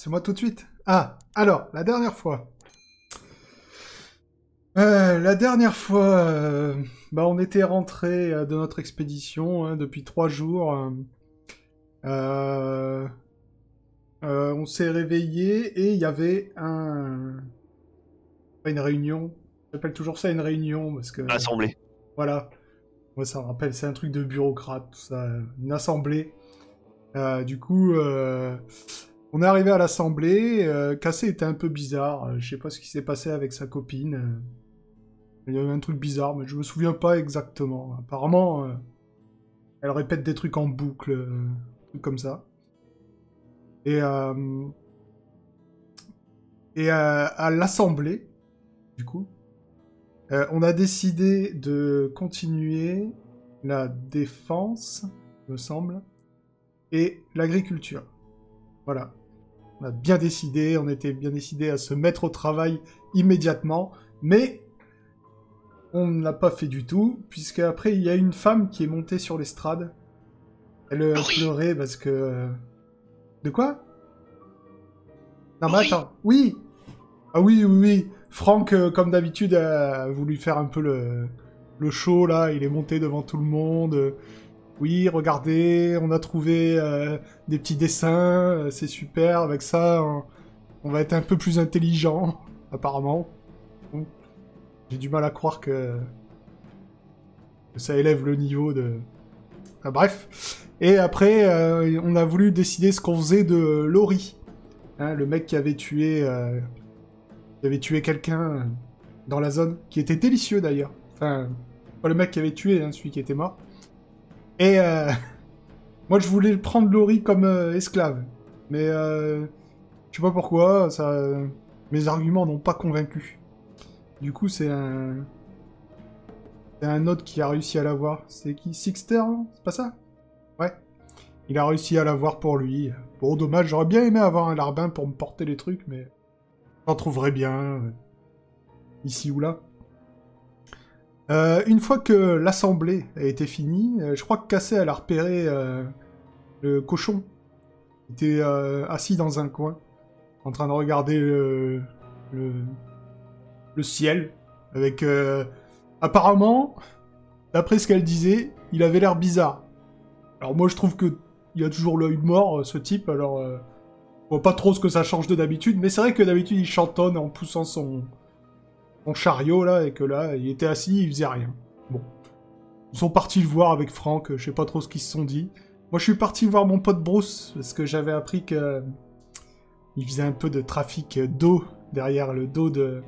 c'est moi tout de suite. Ah, alors, la dernière fois. Euh, la dernière fois, euh, bah, on était rentré euh, de notre expédition hein, depuis trois jours. on s'est réveillé et il y avait un... Une réunion. J'appelle toujours ça une réunion parce que... Assemblée. Voilà. Moi, ça me rappelle, c'est un truc de bureaucrate, tout ça. Une assemblée. du coup, on est arrivé à l'assemblée. Cassé était un peu bizarre. Je sais pas ce qui s'est passé avec sa copine. Il y avait un truc bizarre, mais je me souviens pas exactement. Apparemment, euh, elle répète des trucs en boucle, euh, comme ça. Et, euh, et à l'Assemblée, du coup, on a décidé de continuer la défense, me semble, et l'agriculture. Voilà. On a bien décidé, on était bien décidé à se mettre au travail immédiatement, mais on ne l'a pas fait du tout, puisque après il y a une femme qui est montée sur l'estrade. Elle a pleurait parce que. De quoi? Non mais attends, oui Ah oui, oui, oui Franck, euh, comme d'habitude, a voulu faire un peu le, le show là, il est monté devant tout le monde. Oui, regardez, on a trouvé euh, des petits dessins, euh, c'est super, avec ça on, va être un peu plus intelligent, apparemment. J'ai du mal à croire que... ça élève le niveau de... bref. Et après, euh, on a voulu décider ce qu'on faisait de Laurie. Hein, le mec qui avait tué... Qui avait tué quelqu'un dans la zone, qui était délicieux d'ailleurs. Enfin, pas le mec qui avait tué, hein, celui qui était mort. Et euh, moi, je voulais prendre Laurie comme esclave. Mais je sais pas pourquoi, ça... mes arguments n'ont pas convaincu. Du coup, c'est un... Un autre qui a réussi à l'avoir. C'est qui? Sixter, C'est pas ça? Ouais. Il a réussi à l'avoir pour lui. Bon, dommage, j'aurais bien aimé avoir un larbin pour me porter les trucs, mais... J'en trouverais bien. Euh, ici ou là. Euh, une fois que l'assemblée a été finie, euh, je crois que Cassé, a repéré le cochon. Il était assis dans un coin, en train de regarder le, ciel, avec... Euh, apparemment, d'après ce qu'elle disait, il avait l'air bizarre. Alors moi je trouve que il a toujours l'œil mort, euh, ce type, alors... Euh, je vois pas trop ce que ça change de d'habitude, mais c'est vrai que d'habitude il chantonne en poussant son... son chariot, là, et que là, il était assis, il faisait rien. Bon. Ils sont partis le voir avec Franck, je sais pas trop ce qu'ils se sont dit. Moi je suis parti voir mon pote Bruce, parce que j'avais appris que... Il faisait un peu de trafic d'eau derrière le dos de,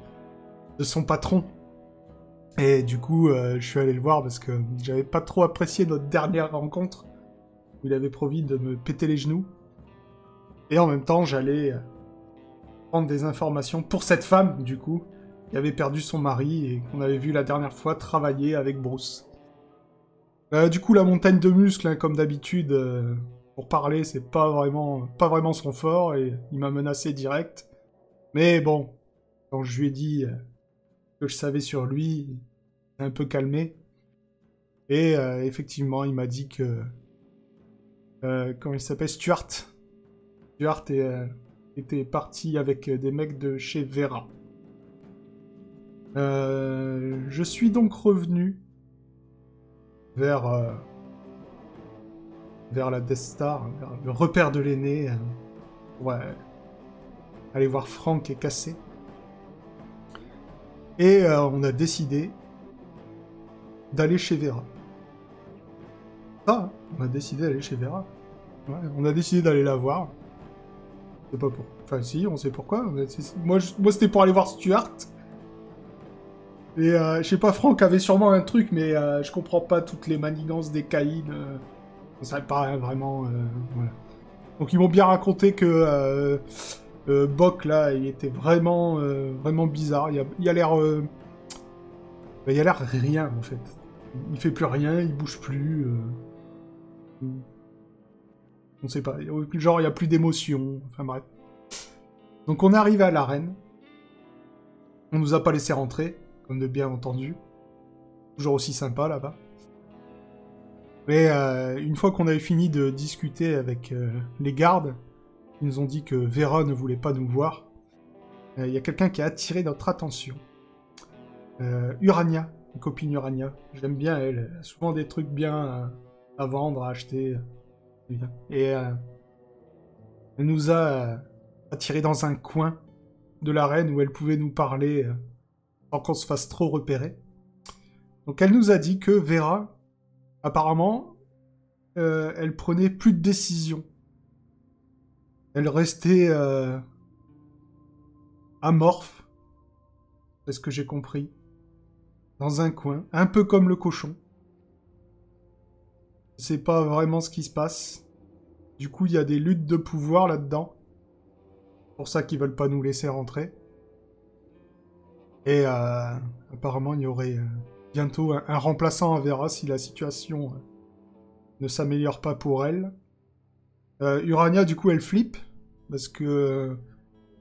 de son patron. Et du coup, euh, je suis allé le voir parce que j'avais pas trop apprécié notre dernière rencontre où il avait promis de me péter les genoux. Et en même temps, j'allais euh, prendre des informations pour cette femme, du coup, qui avait perdu son mari et qu'on avait vu la dernière fois travailler avec Bruce. Euh, du coup, la montagne de muscles, hein, comme d'habitude, pour parler, c'est pas vraiment, pas vraiment son fort et il m'a menacé direct. Mais bon, quand je lui ai dit que je savais sur lui, un peu calmé. Et euh, effectivement, il m'a dit que... Euh, comment il s'appelle Stuart. Stuart euh, était parti avec des mecs de chez Vera. Je suis donc revenu vers... vers la Death Star, vers le repère de l'aîné. ouais. Aller voir Franck et Cassé. Et euh, on a décidé d'aller chez Vera. Ah, on a décidé d'aller chez Vera. on a décidé d'aller la voir. Sais pas pour. Enfin, si, on sait pourquoi. Moi, moi c'était pour aller voir Stuart. Et euh, je sais pas, Franck avait sûrement un truc, mais euh, je comprends pas toutes les manigances des caïds. ça pas vraiment. voilà. Donc ils m'ont bien raconté que euh, Bok là, il était vraiment, euh, vraiment bizarre. Il a, l'air, euh, bah, il a l'air rien en fait. Il fait plus rien, il bouge plus. On sait pas. Genre, il y a plus d'émotion. Enfin bref. Donc on est arrivé à l'arène. On nous a pas laissé rentrer, de bien entendu. Toujours aussi sympa là-bas. Mais une fois qu'on avait fini de discuter avec les gardes, Ils nous ont dit que Vera ne voulait pas nous voir. Il y a quelqu'un qui a attiré notre attention. Urania, copine Urania. J'aime bien elle. a souvent des trucs bien à vendre, à acheter. Et elle nous a attiré dans un coin de l'arène où elle pouvait nous parler sans qu'on se fasse trop repérer. Donc elle nous a dit que Vera, apparemment, euh, elle prenait plus de décisions. Elle restait euh, amorphe, c'est ce que j'ai compris, dans un coin, un peu comme le cochon. Sais pas vraiment ce qui se passe. Du coup, il y a des luttes de pouvoir là-dedans. Pour ça qu'ils veulent pas nous laisser rentrer. Et euh, apparemment, il y aurait bientôt un, remplaçant à Vera si la situation euh, ne s'améliore pas pour elle. Euh, Urania, du coup, elle flippe parce que euh,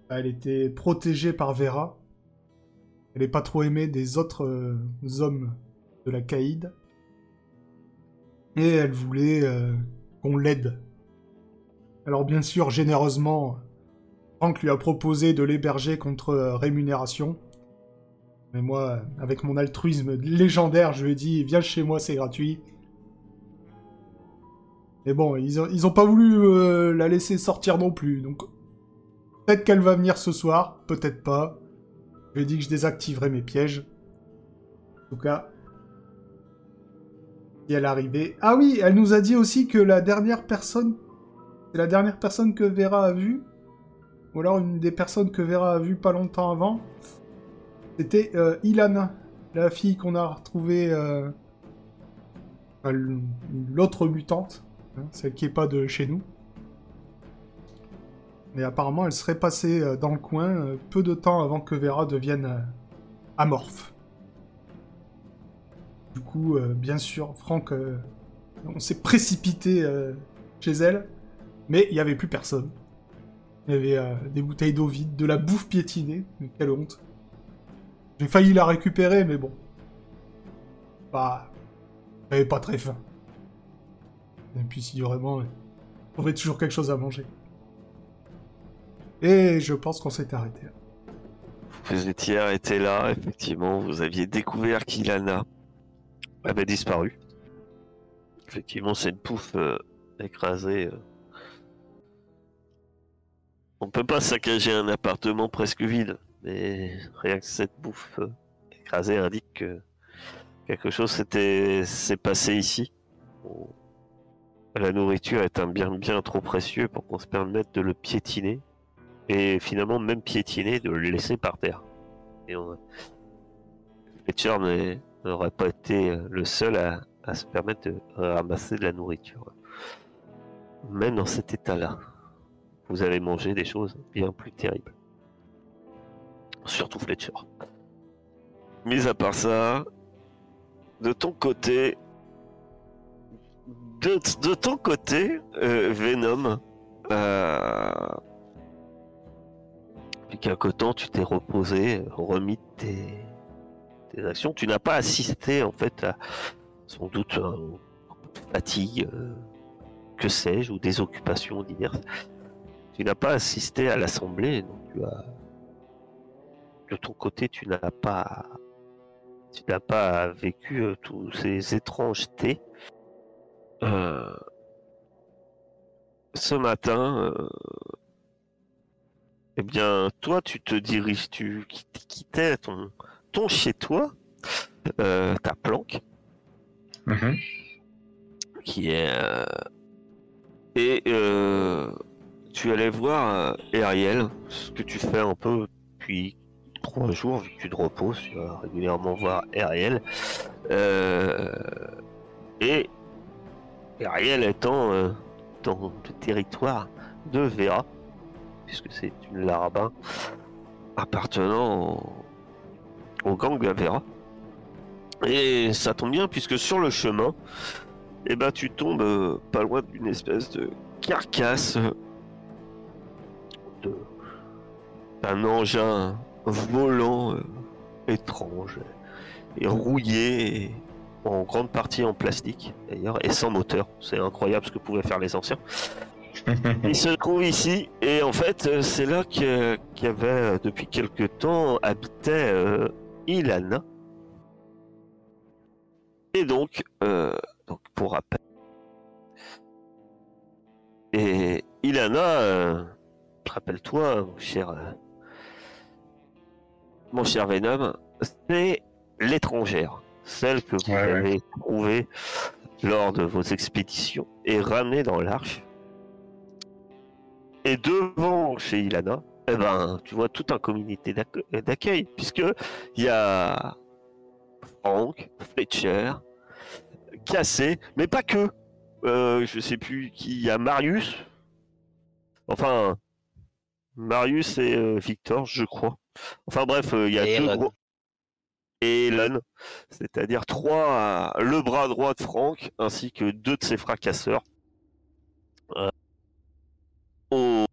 elle était protégée par Vera. Elle n'est pas trop aimée des autres hommes de la Caïd. Et elle voulait qu'on l'aide. Alors bien sûr, généreusement, Franck lui a proposé de l'héberger contre rémunération. Mais moi, avec mon altruisme légendaire, je lui ai dit viens chez moi, c'est gratuit. Mais bon, ils ont, pas voulu euh, la laisser sortir non plus, donc peut-être qu'elle va venir ce soir, peut-être pas. Je lui ai dit que je désactiverai mes pièges. En tout cas, si elle arrivait. Ah oui, elle nous a dit aussi que la dernière personne, c'est la dernière personne que Vera a vue, ou alors une des personnes que Vera a vues pas longtemps avant. C'était euh, Ilana, la fille qu'on a retrouvée. Euh, l'autre mutante, hein, celle qui est pas de chez nous. Mais apparemment, elle serait passée euh, dans le coin peu de temps avant que Vera devienne amorphe. Du coup, bien sûr, Franck, on s'est précipité chez elle, mais il n'y avait plus personne. Il y avait des bouteilles d'eau vide, de la bouffe piétinée, quelle honte. J'ai failli la récupérer, mais bon. Bah. J'avais pas très faim. Et puis si vraiment. On avait toujours quelque chose à manger. Et je pense qu'on s'est arrêté. Vous étiez arrêté là, effectivement. Vous aviez découvert qu'Ilana avait disparu. Effectivement, c'est une pouffe euh, écrasée. Euh. On peut pas saccager un appartement presque vide. Mais rien que cette bouffe écrasée indique que quelque chose s'est passé ici. La nourriture est un bien bien trop précieux pour qu'on se permette de le piétiner. Et finalement, même piétiner, de le laisser par terre. Et on... n'aurait pas été le seul à, à se permettre de ramasser de la nourriture. Même dans cet état-là, vous allez manger des choses bien plus terribles. Surtout Fletcher. Mis à part ça, de ton côté, de, ton côté, euh, Venom, euh, depuis quelque temps tu t'es reposé, remis tes, tes actions. Tu n'as pas assisté en fait à sans doute fatigue, euh, que sais-je, ou des occupations diverses. Tu n'as pas assisté à l'assemblée, donc tu as de ton côté, tu n'as pas, tu n'as pas vécu euh, tous ces étrangetés. Euh, ce matin, euh, eh bien, toi, tu te diriges, tu quittais ton, ton chez toi, ta planque, mm-hmm. qui est et tu allais voir Ariel, ce que tu fais un peu depuis trois jours, vu que tu te reposes, tu vas régulièrement voir Ariel. Euh, et Ariel étant euh, dans le territoire de Vera, puisque c'est une larabin appartenant au, gang de Vera. Et ça tombe bien puisque sur le chemin, eh ben, tu tombes euh, pas loin d'une espèce de carcasse d'un engin volant euh, étrange et rouillé en grande partie en plastique d'ailleurs et sans moteur. C'est incroyable ce que pouvaient faire les anciens. il se trouve ici et en fait c'est là qu'il y avait depuis quelque temps habitait Ilana. Et donc, donc pour rappel, et Ilana, rappelle-toi, mon cher, mon cher Venom, c'est l'étrangère, celle que vous avez trouvée lors de vos expéditions et ramenée dans l'arche. Et devant chez Ilana, eh ben, tu vois toute un communauté d'accueil, puisque il y a Frank, Fletcher, Cassé, mais pas que. Euh, je sais plus qui. Il y a Marius. Enfin, Marius et euh, Victor, je crois. Enfin bref, euh, il y a deux gros et Elon, c'est-à-dire trois, le bras droit de Franck, ainsi que deux de ses fracasseurs, euh, au,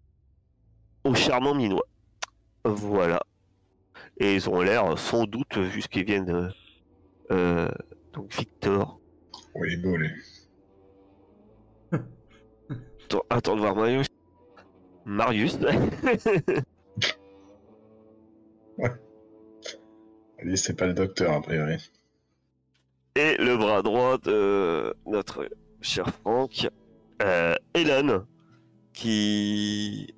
au charmant minois. Voilà. Et ils ont l'air, sans doute, vu ce qu'ils viennent, euh, donc Victor. Oui, beau, attends, attends de voir Marius. Marius. Lui, c'est pas le docteur, a priori. Et le bras droit de notre cher Franck, euh, Hélène, qui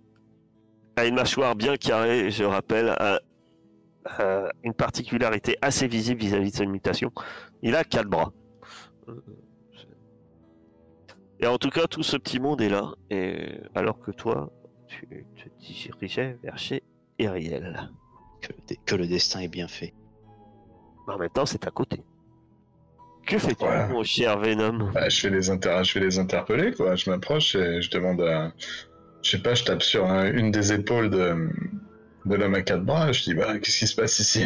a une mâchoire bien carrée, je rappelle, a, une particularité assez visible vis-à-vis de sa mutation. Il a quatre bras. Et en tout cas, tout ce petit monde est là, et alors que toi, tu te dirigeais vers chez Ariel. Que le destin est bien fait en même temps, c'est à côté. Que fais-tu, mon cher Venom? Bah, je, fais les inter... je vais les interpeller, quoi. Je m'approche et je demande à. Je sais pas, je tape sur une des épaules de, de l'homme à quatre bras. Je dis, bah, qu'est-ce qui se passe ici?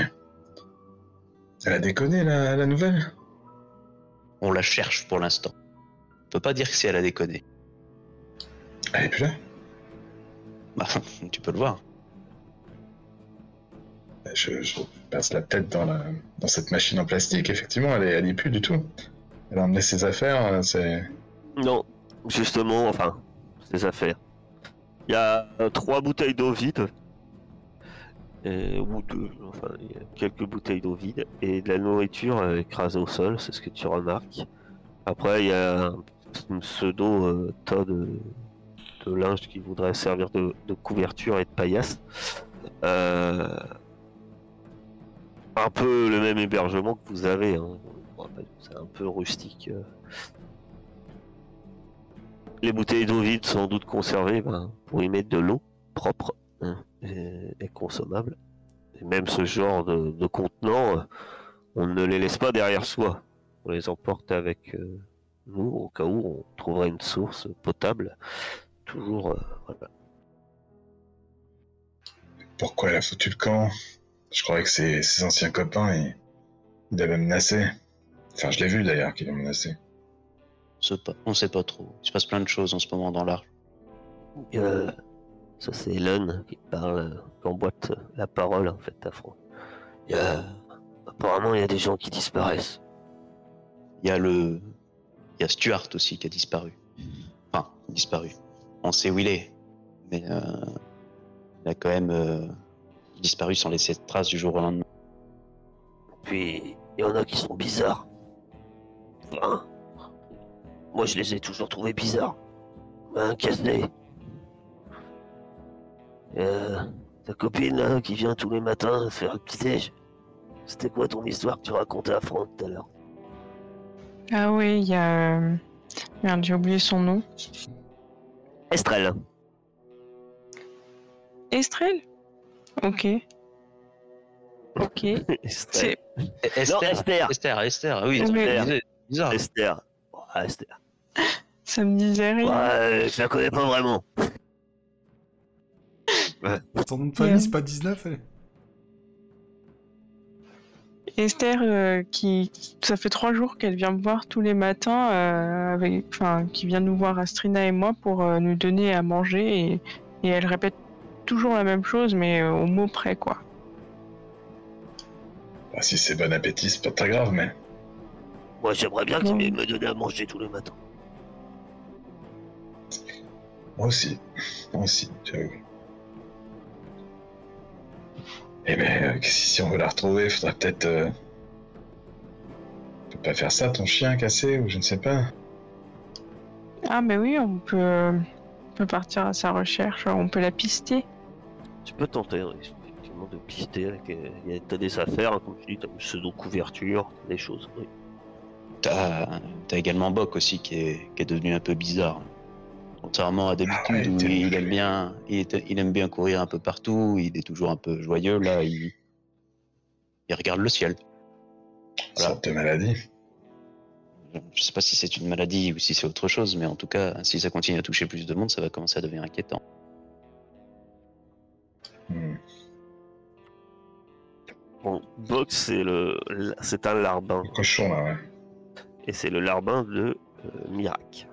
Elle a déconné, la, la nouvelle? On la cherche pour l'instant. On peut pas dire que si elle a déconné. Elle est plus là? Bah, tu peux le voir je, passe la tête dans, la, dans cette machine en plastique. Effectivement, elle est, elle est plus du tout. Elle a emmené ses affaires, euh, c'est. Non, justement, enfin, ses affaires. Il y a euh, trois bouteilles d'eau vide. ou deux, enfin, quelques bouteilles d'eau vide et de la nourriture euh, écrasée au sol, c'est ce que tu remarques. Après, il y a un pseudo tas de, de, linge qui voudrait servir de, de couverture et de paillasse. Euh, un peu le même hébergement que vous avez. Hein. C'est un peu rustique. Euh. Les bouteilles d'eau vide sans doute conservées ben, pour y mettre de l'eau propre hein, et, consommable. Et même ce genre de, contenants, euh, on ne les laisse pas derrière soi. On les emporte avec euh, nous au cas où on trouverait une source potable. Toujours, voilà. Pourquoi elle a foutu le camp? Je croyais que ses, anciens copains, ils, il avait menacé. Enfin, je l'ai vu d'ailleurs qu'il a menacé. On sait pas trop. Il se passe plein de choses en ce moment dans l'art. Euh, ça, c'est Elon qui parle, qui emboîte la parole en fait à Franck. Apparemment, il y a des gens qui disparaissent. Il y a le. Il y a Stuart aussi qui a disparu. Enfin, disparu. On sait où il est. Mais euh, il a quand même. Disparu sans laisser de traces du jour au lendemain. Puis, il y en a qui sont bizarres. Hein? Moi, je les ai toujours trouvés bizarres. Hein, casse-les. Euh, ta copine là, qui vient tous les matins faire un petit déj. C'était quoi ton histoire que tu racontais à Franck tout à l'heure? Ah oui, il y a... Merde, j'ai oublié son nom. Estrelle. Estrelle? Ok. Ok. Esther. Esther. Esther, Esther, oui. Esther. Bizarre. Esther. Esther. Ça me disait rien. Ouais, je la connais pas vraiment. Ouais. Ton nom de famille, c'est pas 19, elle Esther, euh, qui, ça fait trois jours qu'elle vient me voir tous les matins, euh, avec, enfin, qui vient nous voir Astrina et moi pour euh, nous donner à manger et, et elle répète toujours la même chose, mais euh, au mot près, quoi. Bah, si c'est bon appétit, c'est pas très grave, mais. Moi, j'aimerais bien qu'il me donne à manger tous les matins. Moi aussi. Moi aussi, j'avoue. Eh ben, euh, si on veut la retrouver, faudrait peut-être. Euh... Tu peux pas faire ça, ton chien cassé, ou je ne sais pas. Ah, mais oui, on peut, on peut partir à sa recherche, on peut la pister. Tu peux tenter, effectivement, de pister. T'as des affaires, comme tu dis, t'as une pseudo-couverture, des choses. Oui. T'as as également Bok aussi qui est, qui est devenu un peu bizarre. Contrairement à d'habitude où il aime bien, il, aime bien courir un peu partout, il est toujours un peu joyeux. Là, il, il regarde le ciel. Voilà. Sorte de maladie. Je sais pas si c'est une maladie ou si c'est autre chose, mais en tout cas, si ça continue à toucher plus de monde, ça va commencer à devenir inquiétant. Hmm. Bon, Box, c'est le, c'est un larbin. Le cochon là, ouais. Et c'est le larbin de euh, Mirac.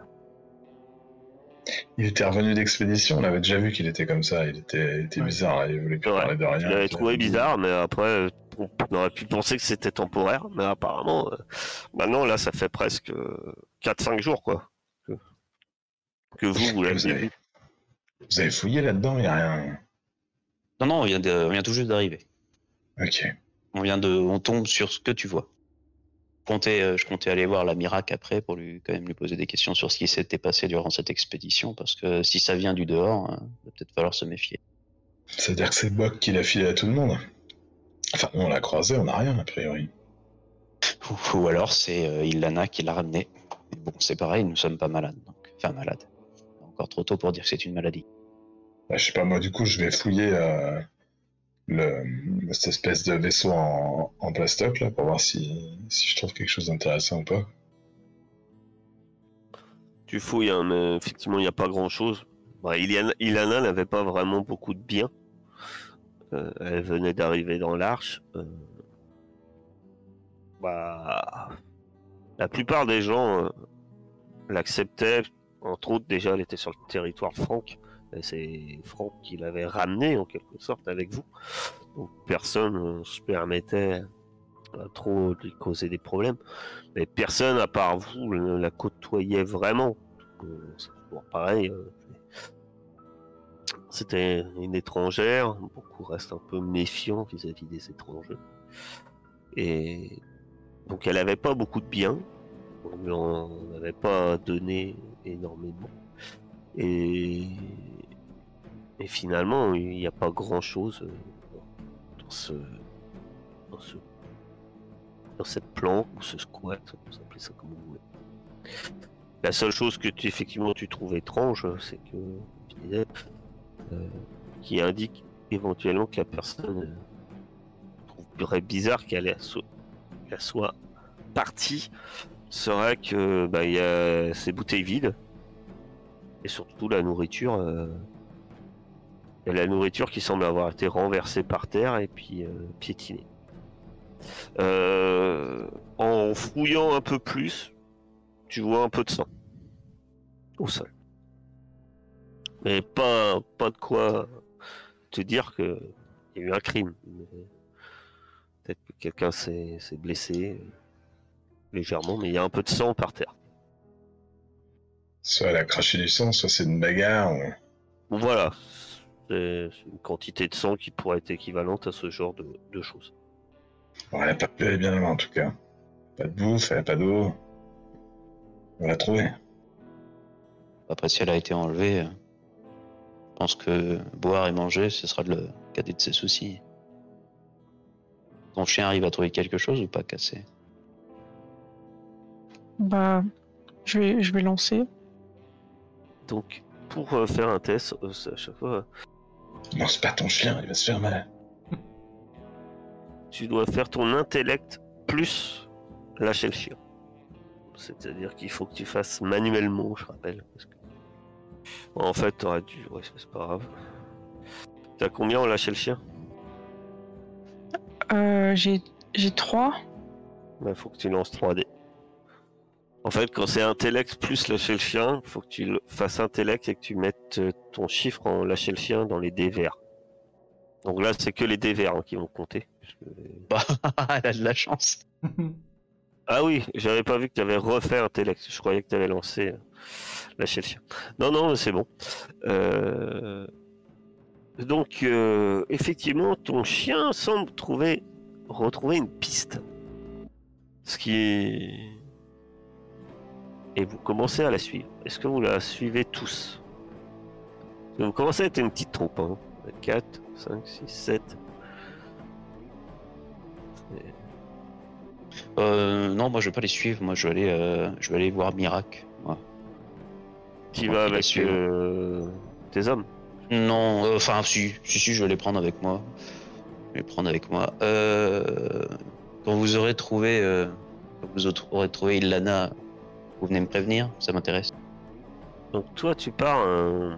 Il était revenu d'expédition, on avait déjà vu qu'il était comme ça, il était, bizarre, il voulait plus parler de rien. Je l'avais trouvé bizarre, mais après, on aurait pu penser que c'était temporaire, mais apparemment, euh, maintenant, là, ça fait presque 4-5 jours, quoi. Que, vous, vous l'avez vu. Vous avez fouillé là-dedans, il n'y a rien. Non, non, on vient, de, on vient tout juste d'arriver. Ok. On vient de. On tombe sur ce que tu vois. Euh, je comptais aller voir la Mirac après pour lui quand même lui poser des questions sur ce qui s'était passé durant cette expédition parce que si ça vient du dehors, hein, il va peut-être falloir se méfier. C'est-à-dire que c'est Bok qui l'a filé à tout le monde. Enfin, on l'a croisé, on n'a rien a priori. Ou, alors c'est euh, Ilana qui l'a ramené. bon, c'est pareil, nous sommes pas malades, donc enfin malades. Encore trop tôt pour dire que c'est une maladie. Bah, je sais pas, moi du coup, je vais fouiller. Euh le, cette espèce de vaisseau en, plastoc là pour voir si, je trouve quelque chose d'intéressant ou pas. Tu fouilles, hein, mais effectivement, il n'y a pas grand chose. Bah, Ilana, n'avait pas vraiment beaucoup de biens. Euh, elle venait d'arriver dans l'arche. Euh, bah, la plupart des gens l'acceptaient. Entre autres, déjà, elle était sur le territoire franc. C'est Franck qui l'avait ramené en quelque sorte avec vous. Donc personne ne se permettait à trop lui causer des problèmes. Mais personne à part vous ne la côtoyait vraiment. C'est pareil. Euh, c'était une étrangère. Beaucoup restent un peu méfiants vis-à-vis des étrangers. Et donc elle n'avait pas beaucoup de biens. On n'en avait pas donné énormément. Et et finalement, il n'y a pas grand chose euh, dans ce, dans ce, dans cette planque ou ce squat, vous appelez ça comme vous voulez. La seule chose que tu effectivement tu trouves étrange, c'est que euh, qui indique éventuellement que la personne euh, trouverait bizarre qu'elle soit partie, serait que bah, y a ces bouteilles vides et surtout la nourriture. La nourriture qui semble avoir été renversée par terre et puis euh, piétinée. Euh, en fouillant un peu plus, tu vois un peu de sang au sol. Mais pas, pas de quoi te dire qu'il y a eu un crime. Peut-être que quelqu'un s'est blessé légèrement, mais il y a un peu de sang par terre. Soit elle a craché du sang, soit c'est une bagarre. Voilà, c'est une quantité de sang qui pourrait être équivalente à ce genre de, choses. elle n'a pas pu aller bien loin en tout cas. Pas de bouffe, elle n'a pas d'eau. On l'a trouvée. Après, si elle a été enlevée, je pense que boire et manger, ce sera le cadet de ses soucis. Ton chien arrive à trouver quelque chose ou pas cassé? Bah, je vais, je vais lancer. Donc, pour euh, faire un test, euh, à chaque fois, non, c'est pas ton chien, il va se faire mal. Tu dois faire ton intellect plus lâcher le chien. C'est-à-dire qu'il faut que tu fasses manuellement, je rappelle. en fait, t'aurais dû. Ouais, c'est pas grave. T'as combien en lâcher le chien? Euh, J'ai 3. Il faut que tu lances 3D. En fait, quand c'est intellect plus lâcher le chien, il faut que tu fasses intellect et que tu mettes euh, ton chiffre en lâcher le chien dans les dés verts. Donc là, c'est que les dés verts hein, qui vont compter. Bah, elle a de la chance. Ah oui, j'avais pas vu que tu avais refait intellect. Je croyais que tu avais lancé euh, lâcher le chien. Non, non, c'est bon. Euh, Donc, euh, effectivement, ton chien semble trouver, retrouver une piste. Ce qui est... Et vous commencez à la suivre. Est-ce que vous la suivez tous Vous commencez à être une petite troupe. Hein. 4, 5, 6, 7. Euh, non, moi je vais pas les suivre. Moi je vais aller, euh, je vais aller voir Mirac. Qui va avec euh, tes hommes? Non, euh, enfin si, si, si, je vais les prendre avec moi. Je vais les prendre avec moi. Euh, quand vous aurez trouvé, quand vous aurez trouvé Ilana, vous venez me prévenir. Ça m'intéresse. Donc toi, tu pars euh,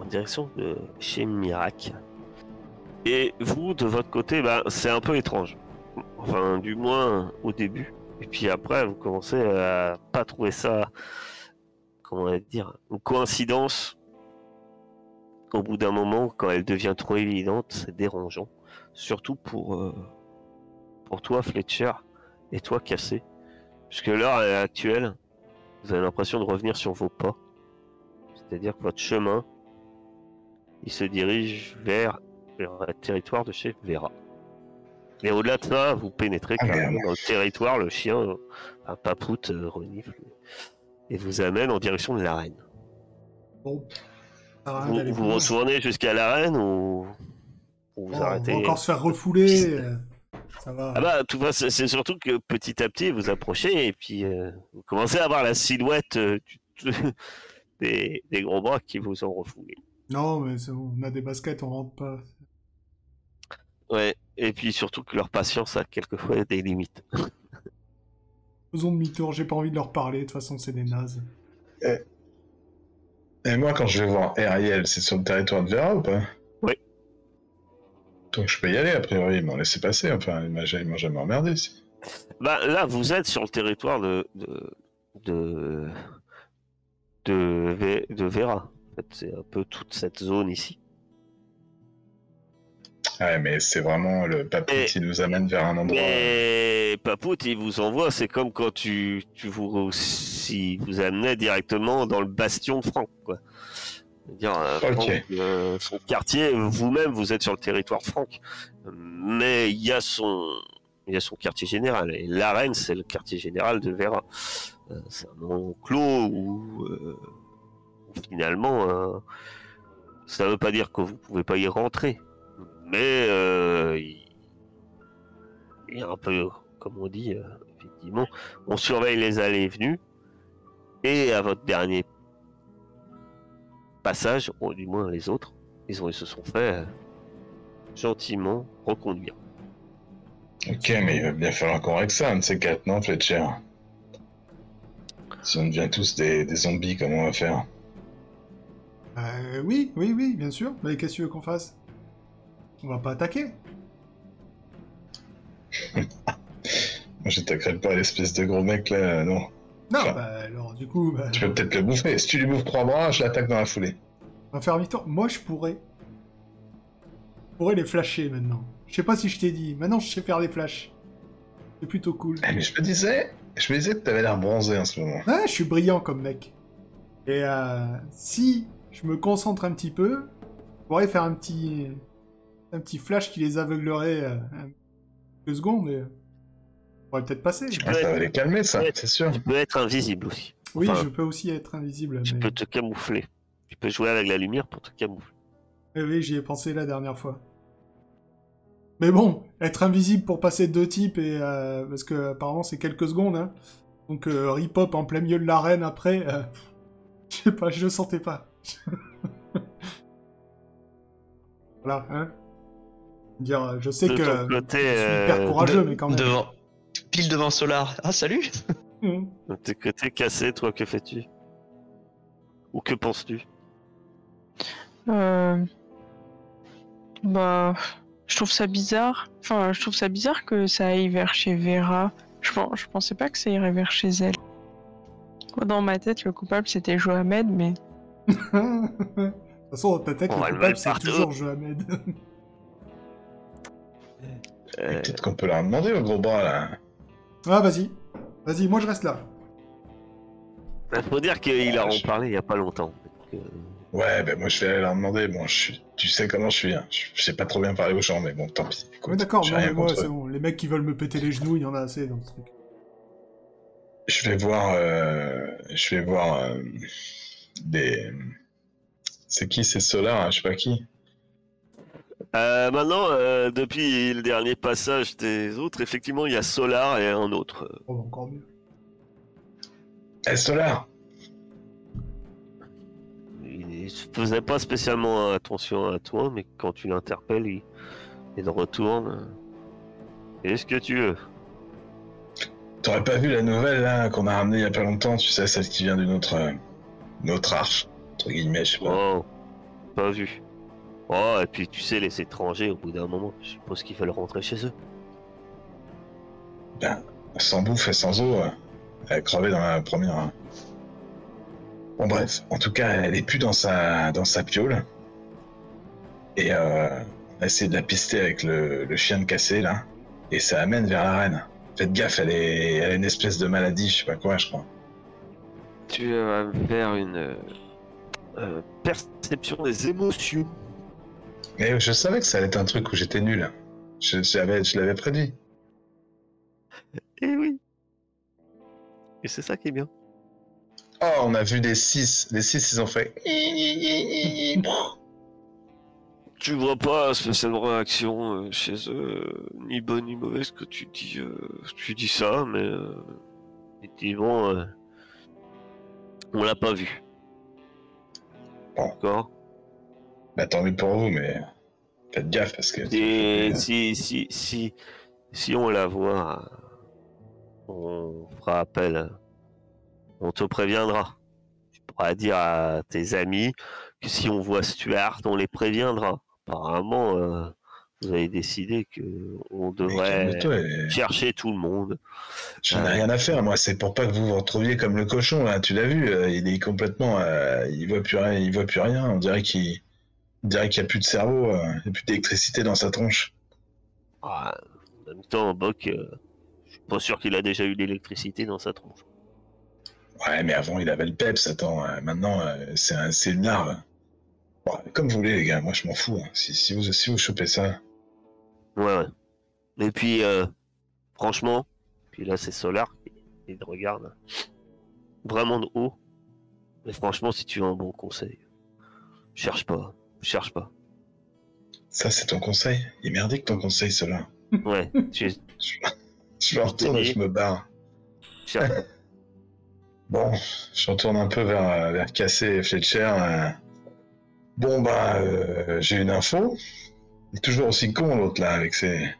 en direction de chez Mirac. Et vous, de votre côté, bah, c'est un peu étrange. Enfin, du moins au début. Et puis après, vous commencez à pas trouver ça, comment dire, une coïncidence. Au bout d'un moment, quand elle devient trop évidente, c'est dérangeant. Surtout pour, euh, pour toi, Fletcher, et toi, Cassé. Puisque l'heure actuelle, vous avez l'impression de revenir sur vos pas. C'est-à-dire que votre chemin, il se dirige vers le territoire de chez Vera. Et au-delà de ça, vous pénétrez Ah, carrément merde. dans le territoire, le chien, euh, un papoute, euh, renifle, et vous amène en direction de l'arène. Bon. Vous, retournez jusqu'à l'arène ou ou vous Bon, on arrêtez va encore se faire refouler. Ça va. Ah bah, tout va, c'est surtout que petit à petit vous approchez et puis euh, vous commencez à voir la silhouette euh, du- des, des gros bras qui vous ont refoulé. Non, mais on a des baskets, on rentre pas. Ouais, et puis surtout que leur patience a quelquefois des limites. Faisons demi-tour, j'ai pas envie de leur parler, de toute façon c'est des nazes. Et moi, quand je vais voir Ariel, c'est sur le territoire de Vera ou pas? Donc je peux y aller, a priori, ils m'ont laissé passer, enfin, ils m'ont jamais emmerdé. Bah là, vous êtes sur le territoire de de de de, Ve- de Vera. En fait, c'est un peu toute cette zone ici. Ouais, mais c'est vraiment le papy Et- qui nous amène vers un endroit. Mais Papout, il vous envoie, c'est comme quand tu, tu vous, si vous amenez directement dans le bastion de Franck, quoi. Euh. Franck, euh, son quartier, vous-même, vous êtes sur le territoire de Franck, mais il y a son, il y a son quartier général. Et l'arène, c'est le quartier général de Vera. Euh, c'est un enclos où, finalement, ça veut pas dire que vous pouvez pas y rentrer, mais il y a un peu, comme on dit, effectivement, on surveille les allées et venues, et à votre dernier passage, ou du moins les autres, ils, ont, ils se sont fait euh, gentiment reconduire. Ok, mais il va bien falloir qu'on règle ça, un de ces quatre, non, Fletcher Si on devient tous des, des zombies, comment on va faire? Euh, oui, oui, oui, bien sûr. Mais qu'est-ce que tu veux qu'on fasse? On va pas attaquer. Moi, j'attaquerai pas l'espèce de gros mec là, non. Non, Enfin. bah alors du coup, bah, Tu peux peut-être le bouffer. Si tu lui bouffes trois bras, je l'attaque dans la foulée. on va faire demi-tour. Moi, je pourrais. Je pourrais les flasher maintenant. Je sais pas si je t'ai dit. Maintenant, je sais faire des flashs. C'est plutôt cool. Eh, mais je me disais, je me disais que t'avais l'air bronzé en ce moment. Ouais, je suis brillant comme mec. Et euh, si je me concentre un petit peu, je pourrais faire un petit, un petit flash qui les aveuglerait euh, quelques secondes. Et... Pourrait peut-être passer. Tu Ah, ça va les calmer, ça, c'est sûr. Tu peux être invisible aussi. Oui, enfin, je peux aussi être invisible. Tu mais... peux te camoufler. Tu peux jouer avec la lumière pour te camoufler. Oui, oui, j'y ai pensé la dernière fois. Mais bon, être invisible pour passer deux types et euh, parce que apparemment c'est quelques secondes, hein. Donc euh, rip-hop en plein milieu de l'arène après, euh, je sais pas, je le sentais pas. voilà, hein. Dire, euh, je sais De que ton côté, je suis euh, hyper courageux, de- mais quand même. Devant, pile devant Solar. Ah salut. Tes cassés, toi, que fais-tu? Ou que penses-tu? Euh... Bah, je trouve ça bizarre. Enfin, je trouve ça bizarre que ça aille vers chez Vera. Je, pen- je pensais pas que ça irait vers chez elle. Dans ma tête, le coupable c'était Johamed, mais De toute façon, dans ta tête, On le coupable, c'est toujours Johamed. Euh, Peut-être qu'on peut leur demander au gros bras là. Ah, vas-y. Vas-y, moi je reste là. Il faut dire leur ont je- parlé il y a pas longtemps. Donc, euh, Ouais, ben moi je vais aller leur demander. Bon, je suis... tu sais comment je suis. Hein. Je... sais pas trop bien parler aux gens, mais bon, tant pis. Écoute, Ouais, d'accord, non, mais moi, c'est bon. Les mecs qui veulent me péter les genoux, il y en a assez dans ce truc. Je vais voir. euh, Je vais voir euh, des. C'est qui C'est Solar, hein, je sais pas qui. Euh, maintenant, euh, depuis le dernier passage des autres, effectivement, il y a Solar et un autre. Oh, encore mieux. Eh, Solar Il ne faisait pas spécialement attention à toi, mais quand tu l'interpelles, il, il retourne. Qu'est-ce que tu veux? T'aurais pas vu la nouvelle là qu'on a ramenée il y a pas longtemps, tu sais, celle qui vient d'une autre, euh, une autre arche, entre guillemets, je sais pas. Oh, pas vu. Oh, et puis tu sais, les étrangers, au bout d'un moment, je suppose qu'ils veulent rentrer chez eux. Ben, sans bouffe et sans eau, euh, elle a crevé dans la première. hein. Bon bref, en tout cas, elle est plus dans sa dans sa piole. Et euh, on a essayé de la pister avec le, le chien de cassé là, et ça amène vers la reine. Faites gaffe, elle est elle a une espèce de maladie, je sais pas quoi, je crois. Tu vas me faire une euh, euh, perception des émotions. Mais je savais que ça allait être un truc où j'étais nul. Je, je l'avais je l'avais prédit. Eh oui. Et c'est ça qui est bien. Oh, on a vu des 6. Les 6, ils ont fait. Tu vois pas spécialement réaction euh, chez eux, ni bonne ni mauvaise que tu dis, euh, tu dis ça, mais euh, effectivement, euh, on l'a pas vu. Bon. D'accord. Bah, tant mieux pour vous, mais faites gaffe parce que. Et si si si si on la voit, on fera appel, on te préviendra. Tu pourras dire à tes amis que si on voit Stuart, on les préviendra. Apparemment, euh, vous avez décidé que on devrait et- chercher tout le monde. J'en ai rien à faire, moi. C'est pour pas que vous vous retrouviez comme le cochon, là. Tu l'as vu, euh, il est complètement. euh, il voit plus rien. Il voit plus rien. On dirait qu'il. On dirait qu'il n'y a plus de cerveau, euh, il n'y a plus d'électricité dans sa tronche. Ah, en même temps, Boc, euh, je suis pas sûr qu'il a déjà eu l'électricité dans sa tronche. Ouais, mais avant, il avait le peps. Attends, euh, maintenant, euh, c'est un- c'est une larve. Bon, comme vous voulez, les gars. Moi, je m'en fous. hein. Si, si vous, si vous chopez ça. Ouais, ouais. Et puis, euh, franchement, puis là, c'est Solar, il te regarde vraiment de haut. Mais franchement, si tu veux un bon conseil, cherche pas, cherche pas. Ça, c'est ton conseil Il est merdique ton conseil, cela. Ouais, tu Je, je me retourne et je me barre. cherche pas. Bon, je retourne un peu vers, vers Cassé et Fletcher. euh. Bon, bah, euh, j'ai une info. Il est toujours aussi con, l'autre, là, avec ses...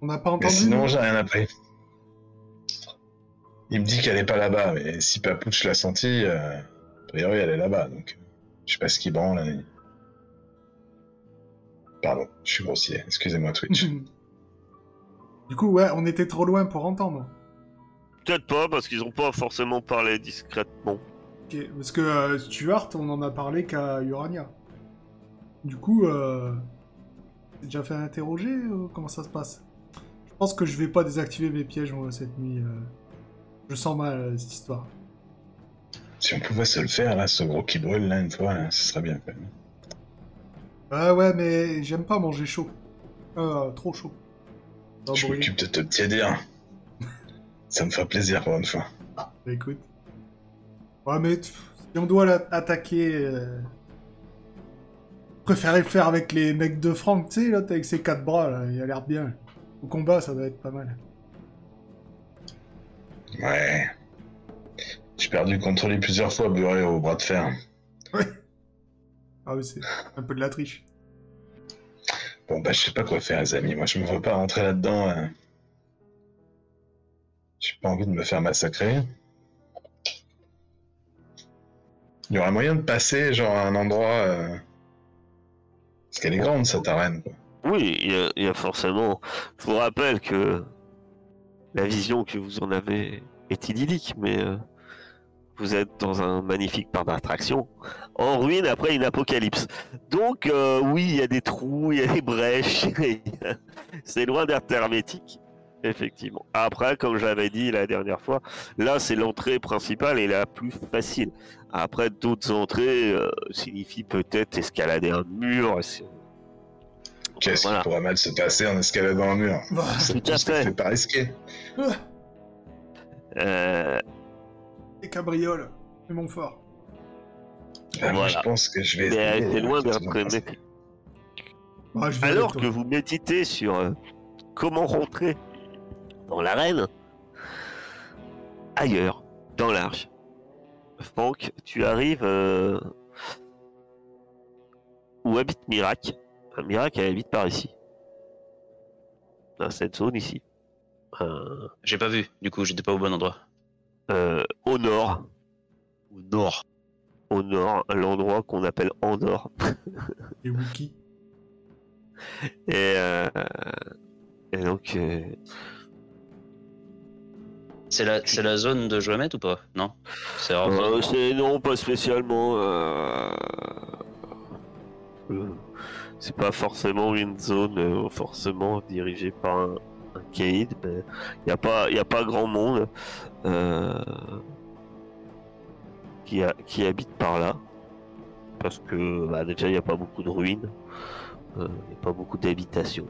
On n'a pas Mais entendu sinon, j'ai rien appris. Il me dit qu'elle est pas là-bas, mais si Papouche l'a senti, euh, a priori, elle est là-bas, donc... Je sais pas ce qui branle, là. Pardon, je suis grossier. Excusez-moi, Twitch. Du coup, ouais, on était trop loin pour entendre. Peut-être pas, parce qu'ils ont pas forcément parlé discrètement. Ok, Parce que euh, Stuart, on en a parlé qu'à Urania. Du coup, euh... t'es déjà fait interroger ou comment ça se passe? Je pense que je vais pas désactiver mes pièges moi, cette nuit. euh. Je sens mal euh, cette histoire. Si on pouvait se le faire, là, ce gros qui brûle, là, une fois, là, ce serait bien, quand même. Ouais, ouais, mais j'aime pas manger chaud. Euh, trop chaud. Je m'occupe de te tiédir. Ça me ferait plaisir pour une fois. Bah, écoute. Ouais, mais si on doit la- attaquer. Euh... Préférer le faire avec les mecs de Franck, tu sais, l'autre avec ses quatre bras, là, il a l'air bien. Au combat, ça doit être pas mal. Ouais. J'ai perdu contre lui plusieurs fois, beurré au bras de fer. Ah oui, c'est un peu de la triche. Bon, bah, je sais pas quoi faire, les amis. Moi, je me vois pas rentrer là-dedans. euh. J'ai pas envie de me faire massacrer. Il y aurait moyen de passer, genre, à un endroit. euh, Parce qu'elle est grande, cette arène, quoi. Oui, il y, a- il y a forcément. Je vous rappelle que la vision que vous en avez est idyllique, mais euh, vous êtes dans un magnifique parc d'attraction, en ruine après une apocalypse. Donc euh, oui, il y a des trous, il y a des brèches, c'est loin d'être hermétique, effectivement. Après, comme j'avais dit la dernière fois, là c'est l'entrée principale et la plus facile. Après, d'autres entrées euh, signifient peut-être escalader un mur. Qu'est-ce qui pourrait mal se passer en escaladant un mur? Bah, C'est tout à tout fait. fait pas risqué. Euh, Et cabriole, c'est mon fort. Ah, Voilà. je pense que je vais. mais loin d'être. Bah, Alors que vous méditez sur euh, comment rentrer dans l'arène, ailleurs, dans l'arche, Franck, tu arrives euh, où habite Mirac. Euh, Mirac, elle habite par ici. Dans cette zone ici. Euh, J'ai pas vu, du coup, j'étais pas au bon endroit. Euh, au nord. Au nord. Au nord, l'endroit qu'on appelle Andorre. Wookiees. Et, euh, et donc, euh, C'est la, c'est la zone de Joamet ou pas? Non? C'est Euh, non, pas spécialement. euh, c'est pas forcément une zone euh, forcément dirigée par un, il y a pas, y a pas grand monde euh, qui, a- qui habite par là, parce que bah, déjà il y a pas beaucoup de ruines, il n'y a pas beaucoup d'habitations.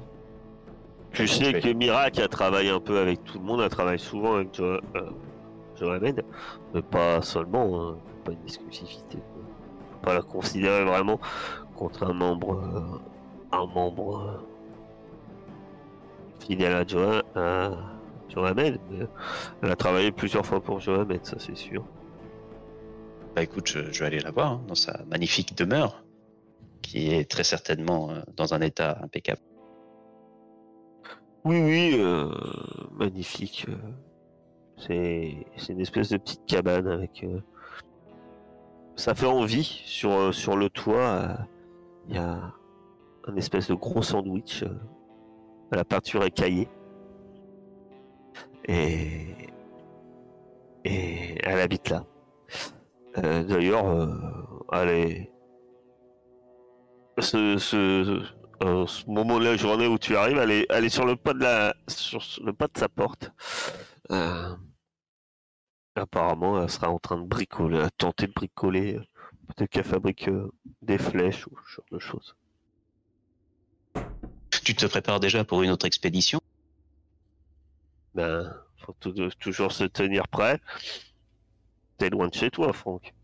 Tu sais que Mirac a travaillé un peu avec tout le monde, elle travaille souvent avec Jo- euh, mais pas seulement, hein, pas une exclusivité. Faut pas la considérer vraiment contre un membre, euh, un membre euh, fidèle à, Johamed. Elle a travaillé plusieurs fois pour Johamed, ça c'est sûr. Bah écoute, je, je vais aller la voir hein, dans sa magnifique demeure, qui est très certainement euh, dans un état impeccable. Oui, oui, euh, magnifique. euh, C'est une espèce de petite cabane avec. euh, Ça fait envie. Sur, sur le toit, il y a un espèce de gros sandwich la peinture écaillée. Et. Et elle habite là. Euh, D'ailleurs, euh, elle est. Ce, ce, euh, ce moment de la journée où tu arrives, elle est, elle est sur le pas de sur le pas de sa porte. Apparemment, elle sera en train de bricoler, à tenter de bricoler. Peut-être qu'elle fabrique des flèches ou ce genre de choses. Tu te prépares déjà pour une autre expédition? Ben, faut tou- toujours se tenir prêt. T'es loin de chez toi, Franck.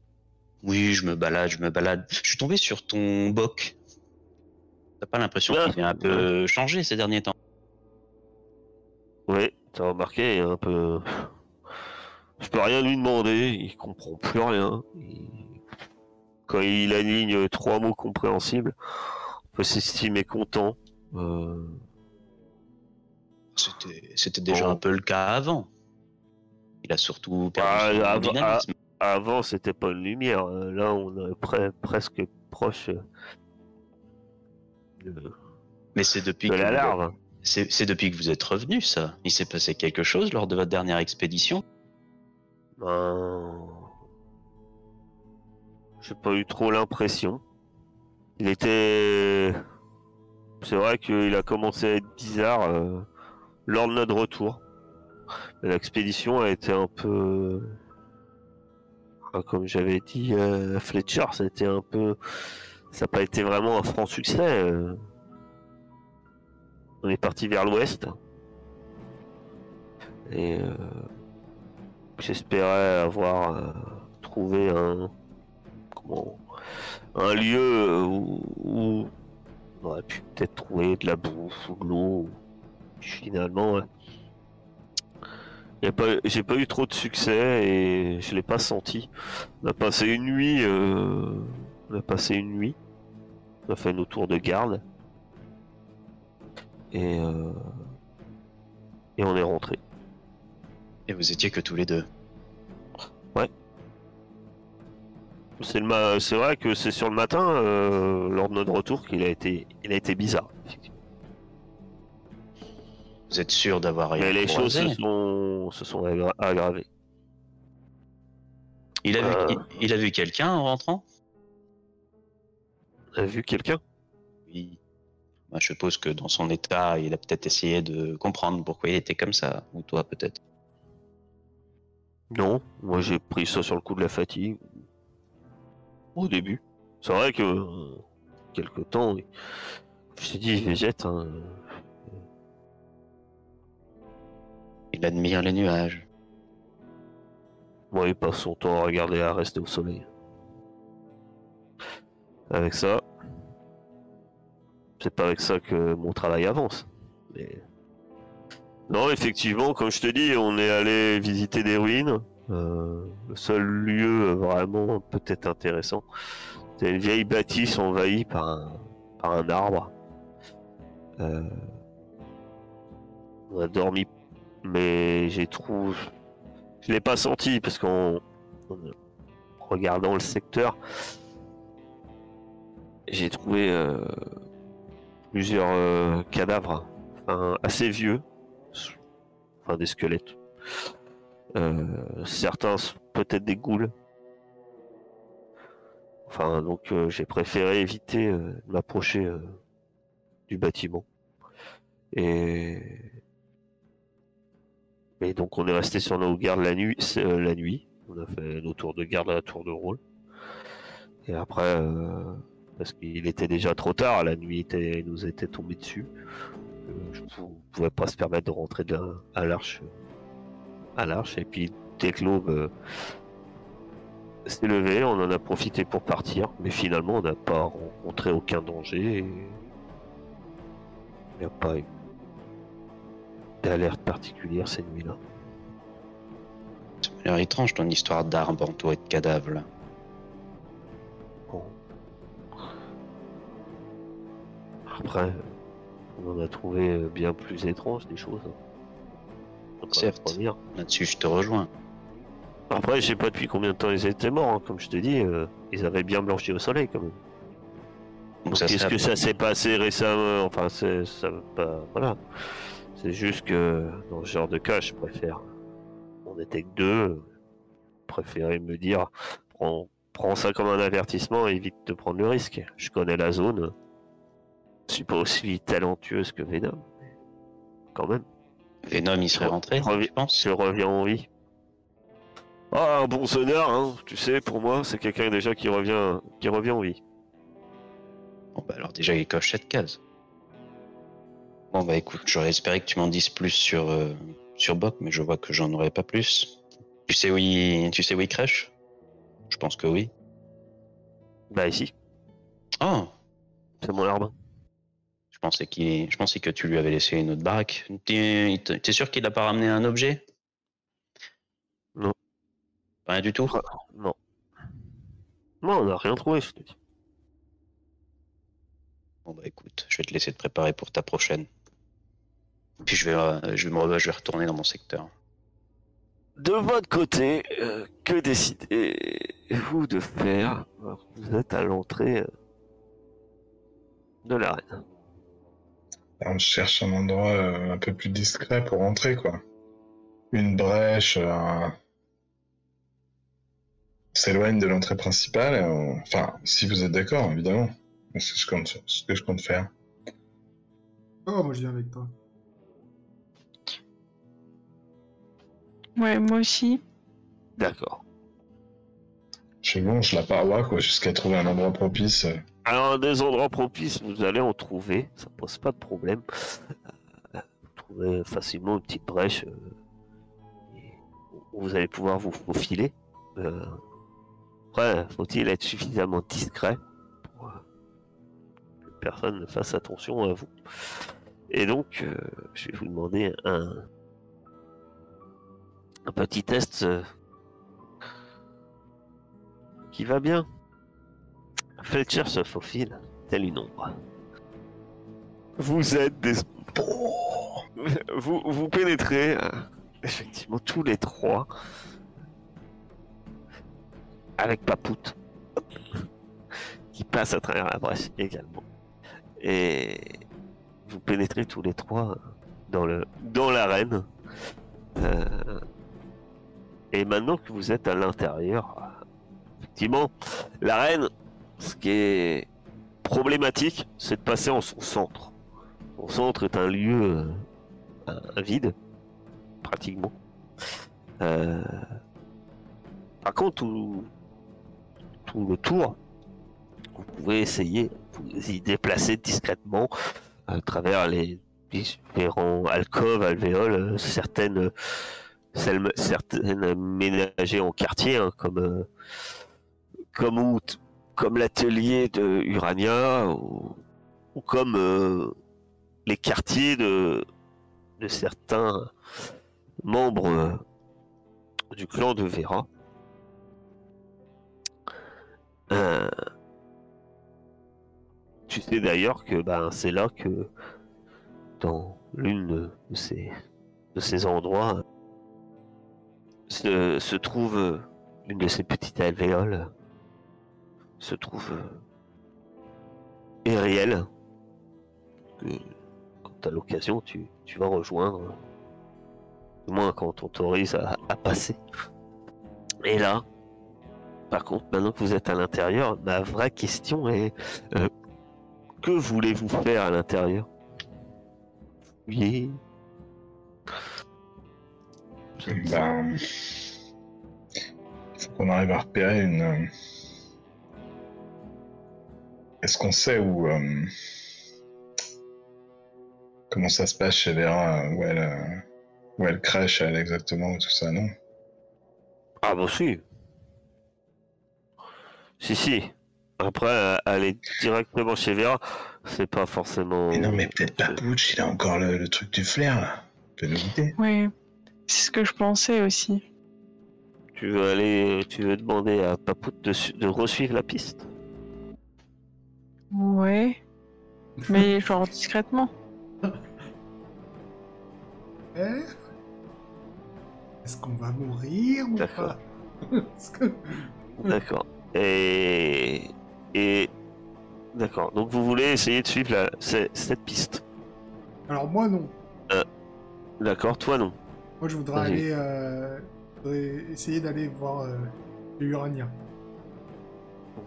Oui, je me balade, je me balade. Je suis tombé sur ton boc. T'as pas l'impression Ah, qu'il vient un peu changer ces derniers temps? Oui, t'as remarqué, un peu. Je peux rien lui demander, il comprend plus rien. Il- Quand il aligne trois mots compréhensibles, on peut s'estimer content. Euh, C'était c'était déjà un peu le cas avant. Il a surtout perdu Bah, son avant- dynamisme. Avant, c'était pas une lumière. euh, Là, on est pre- presque proche euh, de, Mais c'est depuis, de que la vous- larve. c'est c'est depuis que vous êtes revenu, ça. Il s'est passé quelque chose lors de votre dernière expédition? Ben, J'ai pas eu trop l'impression. Il était. C'est vrai qu'il a commencé à être bizarre euh, lors de notre retour. L'expédition a été un peu. Ah, Comme j'avais dit à Fletcher, un peu. Ça n'a pas été vraiment un franc succès. euh. On est parti vers l'ouest. Et euh, j'espérais avoir euh, trouvé un. Un lieu euh, où on aurait pu peut-être trouver de la bouffe ou de l'eau. Finalement, ouais. J'ai pas eu trop de succès et je l'ai pas senti. On a passé une nuit. euh, on a passé une nuit. On a fait nos tours de garde. Et, euh, et on est rentré. Et vous étiez que tous les deux. C'est ma- vrai que c'est sur le matin, euh, lors de notre retour, qu'il a été, il a été bizarre. Vous êtes sûr d'avoir rien Mais les choses se sont, se sont aggra- aggravées. Il a, vu, Euh. il, il a vu quelqu'un en rentrant? T'as vu quelqu'un? Oui. Bah, je suppose que dans son état, il a peut-être essayé de comprendre pourquoi il était comme ça. Ou toi, peut-être? Non, moi j'ai pris ça sur le coup de la fatigue. Au début. C'est vrai que euh, quelque temps, je t'ai dit, je végète. Hein. Il admire les nuages. Moi, il passe son temps à regarder à rester au soleil. Avec ça, c'est pas avec ça que mon travail avance. Mais... Non, effectivement, comme je te dis, on est allé visiter des ruines. Euh, le seul lieu vraiment peut-être intéressant, c'est une vieille bâtisse envahie par un, par un arbre. Euh, On a dormi, mais j'ai trouvé. Je l'ai pas senti parce qu'en en regardant le secteur, j'ai trouvé euh, plusieurs euh, cadavres, enfin, assez vieux, enfin des squelettes. Euh, certains sont peut-être des ghouls. Enfin, donc euh, j'ai préféré éviter euh, de m'approcher du bâtiment. Et... donc on est resté sur nos gardes la nuit. euh, la nuit. On a fait nos tours de garde à la tour de rôle. Et après, parce qu'il était déjà trop tard, la nuit était, nous était tombée dessus. Euh, je pou- pouvais pas se permettre de rentrer à l'arche. À l'arche. Et puis dès que l'aube euh, s'est levée, on en a profité pour partir. Mais finalement, on n'a pas rencontré aucun danger. et Il n'y a pas eu d'alerte particulière ces nuits-là. Ça m'a l'air étrange ton histoire d'arbre entouré de cadavres. là. Bon. Après, on en a trouvé euh, bien plus étranges des choses. hein. Certes. Là-dessus, je te rejoins. Après, je sais pas depuis combien de temps ils étaient morts. hein. Comme je te dis, euh, ils avaient bien blanchi au soleil quand même. Donc Donc, ça Qu'est-ce que ça s'est passé récemment? Enfin, c'est ça pas. Voilà. C'est juste que dans ce genre de cas, je préfère. On était que deux. Je préférais me dire, prends, prends ça comme un avertissement et évite de prendre le risque. Je connais la zone. Je suis pas aussi talentueuse que Venom. Quand même, Venom, il serait rentré, Revi- je pense. je reviens en vie. Ah, un bon sonneur, hein. Tu sais, pour moi, c'est quelqu'un déjà qui revient, qui revient en vie. Bon, bah alors déjà, il coche cette case. Bon, bah écoute, j'aurais espéré que tu m'en dises plus sur, euh, sur Bob, mais je vois que j'en aurais pas plus. Tu sais où il, tu sais où il crèche? Je pense que oui. Bah ici, Oh c'est mon arbre. Je pensais, qu'il, je pensais que tu lui avais laissé une autre baraque. T'es, t'es sûr qu'il a pas ramené un objet? Non. Rien du tout? Non. Non, on n'a rien trouvé, je te dis. Bon bah écoute, je vais te laisser te préparer pour ta prochaine. Puis je vais, euh, je vais, me, je vais retourner dans mon secteur. De votre côté, euh, que décidez-vous de faire? Vous êtes à l'entrée euh, de l'arène. On cherche un endroit euh, un peu plus discret pour rentrer, quoi. Une brèche. euh, un- On s'éloigne de l'entrée principale. et on- Enfin, si vous êtes d'accord, évidemment. C'est ce, que je compte- ce que je compte faire. Oh, moi je viens avec toi. Ouais, moi aussi. D'accord. Je longe la paroi, quoi, jusqu'à trouver un endroit propice. Alors, des endroits propices, vous allez en trouver, ça pose pas de problème. Euh, Vous trouvez facilement une petite brèche euh, où vous allez pouvoir vous faufiler. Euh, après, faut-il être suffisamment discret pour euh, que personne ne fasse attention à vous. Et donc, je vais vous demander un, petit test qui va bien. Fletcher se faufile, tel une ombre. Vous êtes des... Vous, vous pénétrez, euh, effectivement, tous les trois, avec Papout, qui passe à travers la brèche également. Et vous pénétrez tous les trois dans le dans l'arène. Euh, Et maintenant que vous êtes à l'intérieur, effectivement, la reine, ce qui est problématique, c'est de passer en son centre. Son centre est un lieu euh, vide, pratiquement. Euh, par contre, tout, le tour, vous pouvez essayer de vous y déplacer discrètement à travers les différents alcôves, alvéoles, certaines, certaines ménagées en quartier, hein, comme, euh, comme, comme l'atelier de Urania, ou, comme euh, les quartiers de, certains membres du clan de Vera. tu sais d'ailleurs que ben, c'est là que dans l'une de ces, de ces endroits se, se trouve une de ces petites alvéoles se trouve Eriel que quand à l'occasion tu, tu, vas rejoindre du moins quand on t'autorise à, passer et là par contre maintenant que vous êtes à l'intérieur ma vraie question est euh, que voulez-vous faire à l'intérieur? Oui. Ben, faut qu'on arrive à repérer une. Euh, est-ce qu'on sait où. Euh, comment ça se passe chez Vera Où elle, euh, où elle crèche, elle exactement, tout ça, non? Ah, bah si. Si, si. Après, aller directement chez Vera, c'est pas forcément. Mais non, mais peut-être Papouche, il a encore le, truc du flair là. Peut nous guider. Oui, c'est ce que je pensais aussi. Tu veux aller, tu veux demander à Papout de, de resuivre la piste? Ouais. Mais genre discrètement. Eh? Est-ce qu'on va mourir ou pas? D'accord. Et et d'accord. Donc vous voulez essayer de suivre la... cette piste? Alors moi non. Euh, d'accord. Toi non. Moi je voudrais aller, euh, essayer d'aller voir euh, Urania.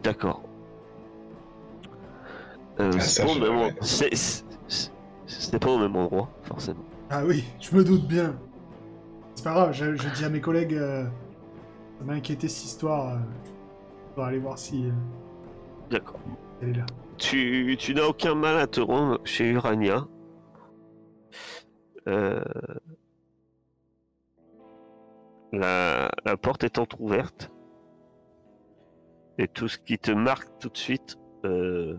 D'accord. Euh, ah, c'est pas, au même endroit, forcément. Ah oui, je me doute bien. C'est pas grave, je, je, dis à mes collègues, euh, ça m'a inquiété cette histoire. on va aller voir si D'accord. Tu, tu n'as aucun mal à te rendre chez Urania. Euh, la, la, porte est entr'ouverte. Et tout ce qui te marque tout de suite, euh,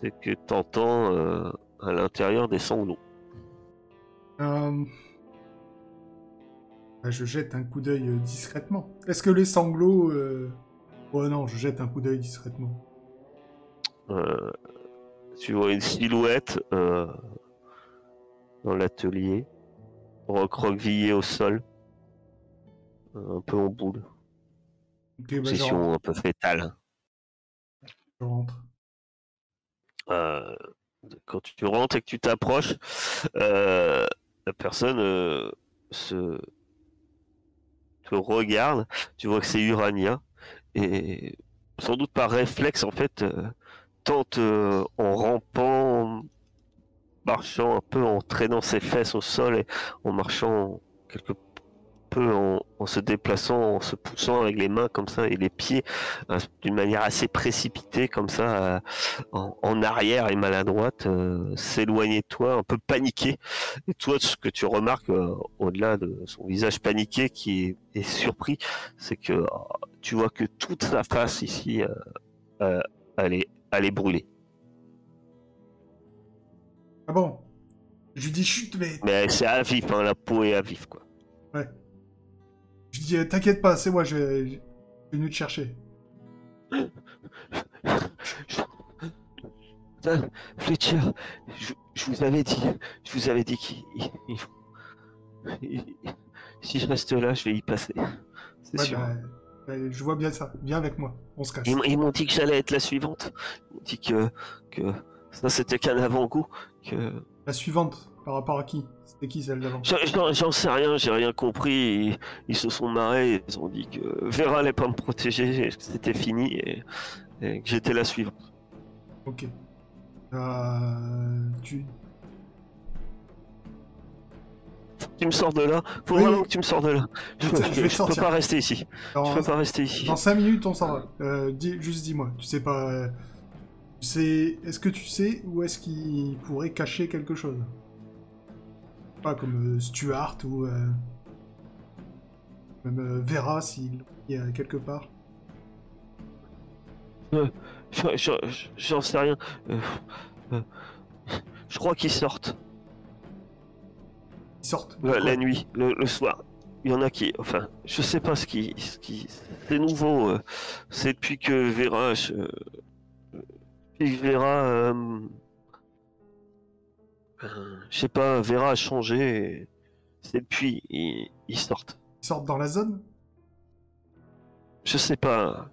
c'est que tu entends euh, à l'intérieur des sanglots. Bah, je jette un coup d'œil discrètement. Est-ce que les sanglots Oh non, je jette un coup d'œil discrètement. Euh, tu vois une silhouette euh, dans l'atelier, recroquevillée au sol, un peu en boule. Okay, bah, Position un peu fétale. Je rentre. Euh, quand tu rentres et que tu t'approches, la personne se te regarde. Tu vois que c'est Urania et sans doute par réflexe en fait euh, tente euh, en rampant, marchant un peu, en traînant ses fesses au sol et en marchant quelque peu en, se déplaçant, en se poussant avec les mains comme ça et les pieds euh, d'une manière assez précipitée comme ça en, arrière et maladroite, s'éloigner de toi, un peu paniqué. Et toi, ce que tu remarques au-delà de son visage paniqué qui est, est surpris, c'est que tu vois que toute sa face ici, euh, euh, elle, est, elle est brûlée. Ah bon? Je lui dis chute, mais. Mais c'est à vif, hein, la peau est à vif, quoi. Ouais. Je dis euh, t'inquiète pas, c'est moi, je vais venu te chercher. Fletcher, je, je, vous avais dit, je vous avais dit qu'il. Si je reste là, je vais y passer. C'est sûr. Bah, je vois bien ça. Viens avec moi. On se casse. Ils, m'ont dit que j'allais être la suivante. Ils m'ont dit que, que ça c'était qu'un avant-goût. Que... La suivante Par rapport à qui? C'était qui celle d'avant? J'en sais rien, j'ai rien compris. Ils, se sont marrés, ils ont dit que Vera allait pas me protéger, que c'était fini et, que j'étais la suivre. Ok. Euh, tu... Tu me sors de là? Faut vraiment que tu me sors de là. Je, je, peux pas rester ici. je peux pas rester ici. Dans 5 minutes, on s'en va. Euh, juste dis-moi, tu sais pas. Euh, est-ce que tu sais où est-ce qu'il pourrait cacher quelque chose? Pas comme euh, Stuart ou. Euh, même Vera s'il y a quelque part. J'en sais rien. je crois qu'ils sortent sortent La nuit, le, soir. Il y en a qui. Enfin, je sais pas ce qui. Ce qui c'est nouveau. Euh, c'est depuis que Vera. Je, Vera. Euh, euh, je sais pas, Vera a changé. C'est depuis. Ils, ils sortent. Ils sortent dans la zone? Je sais pas.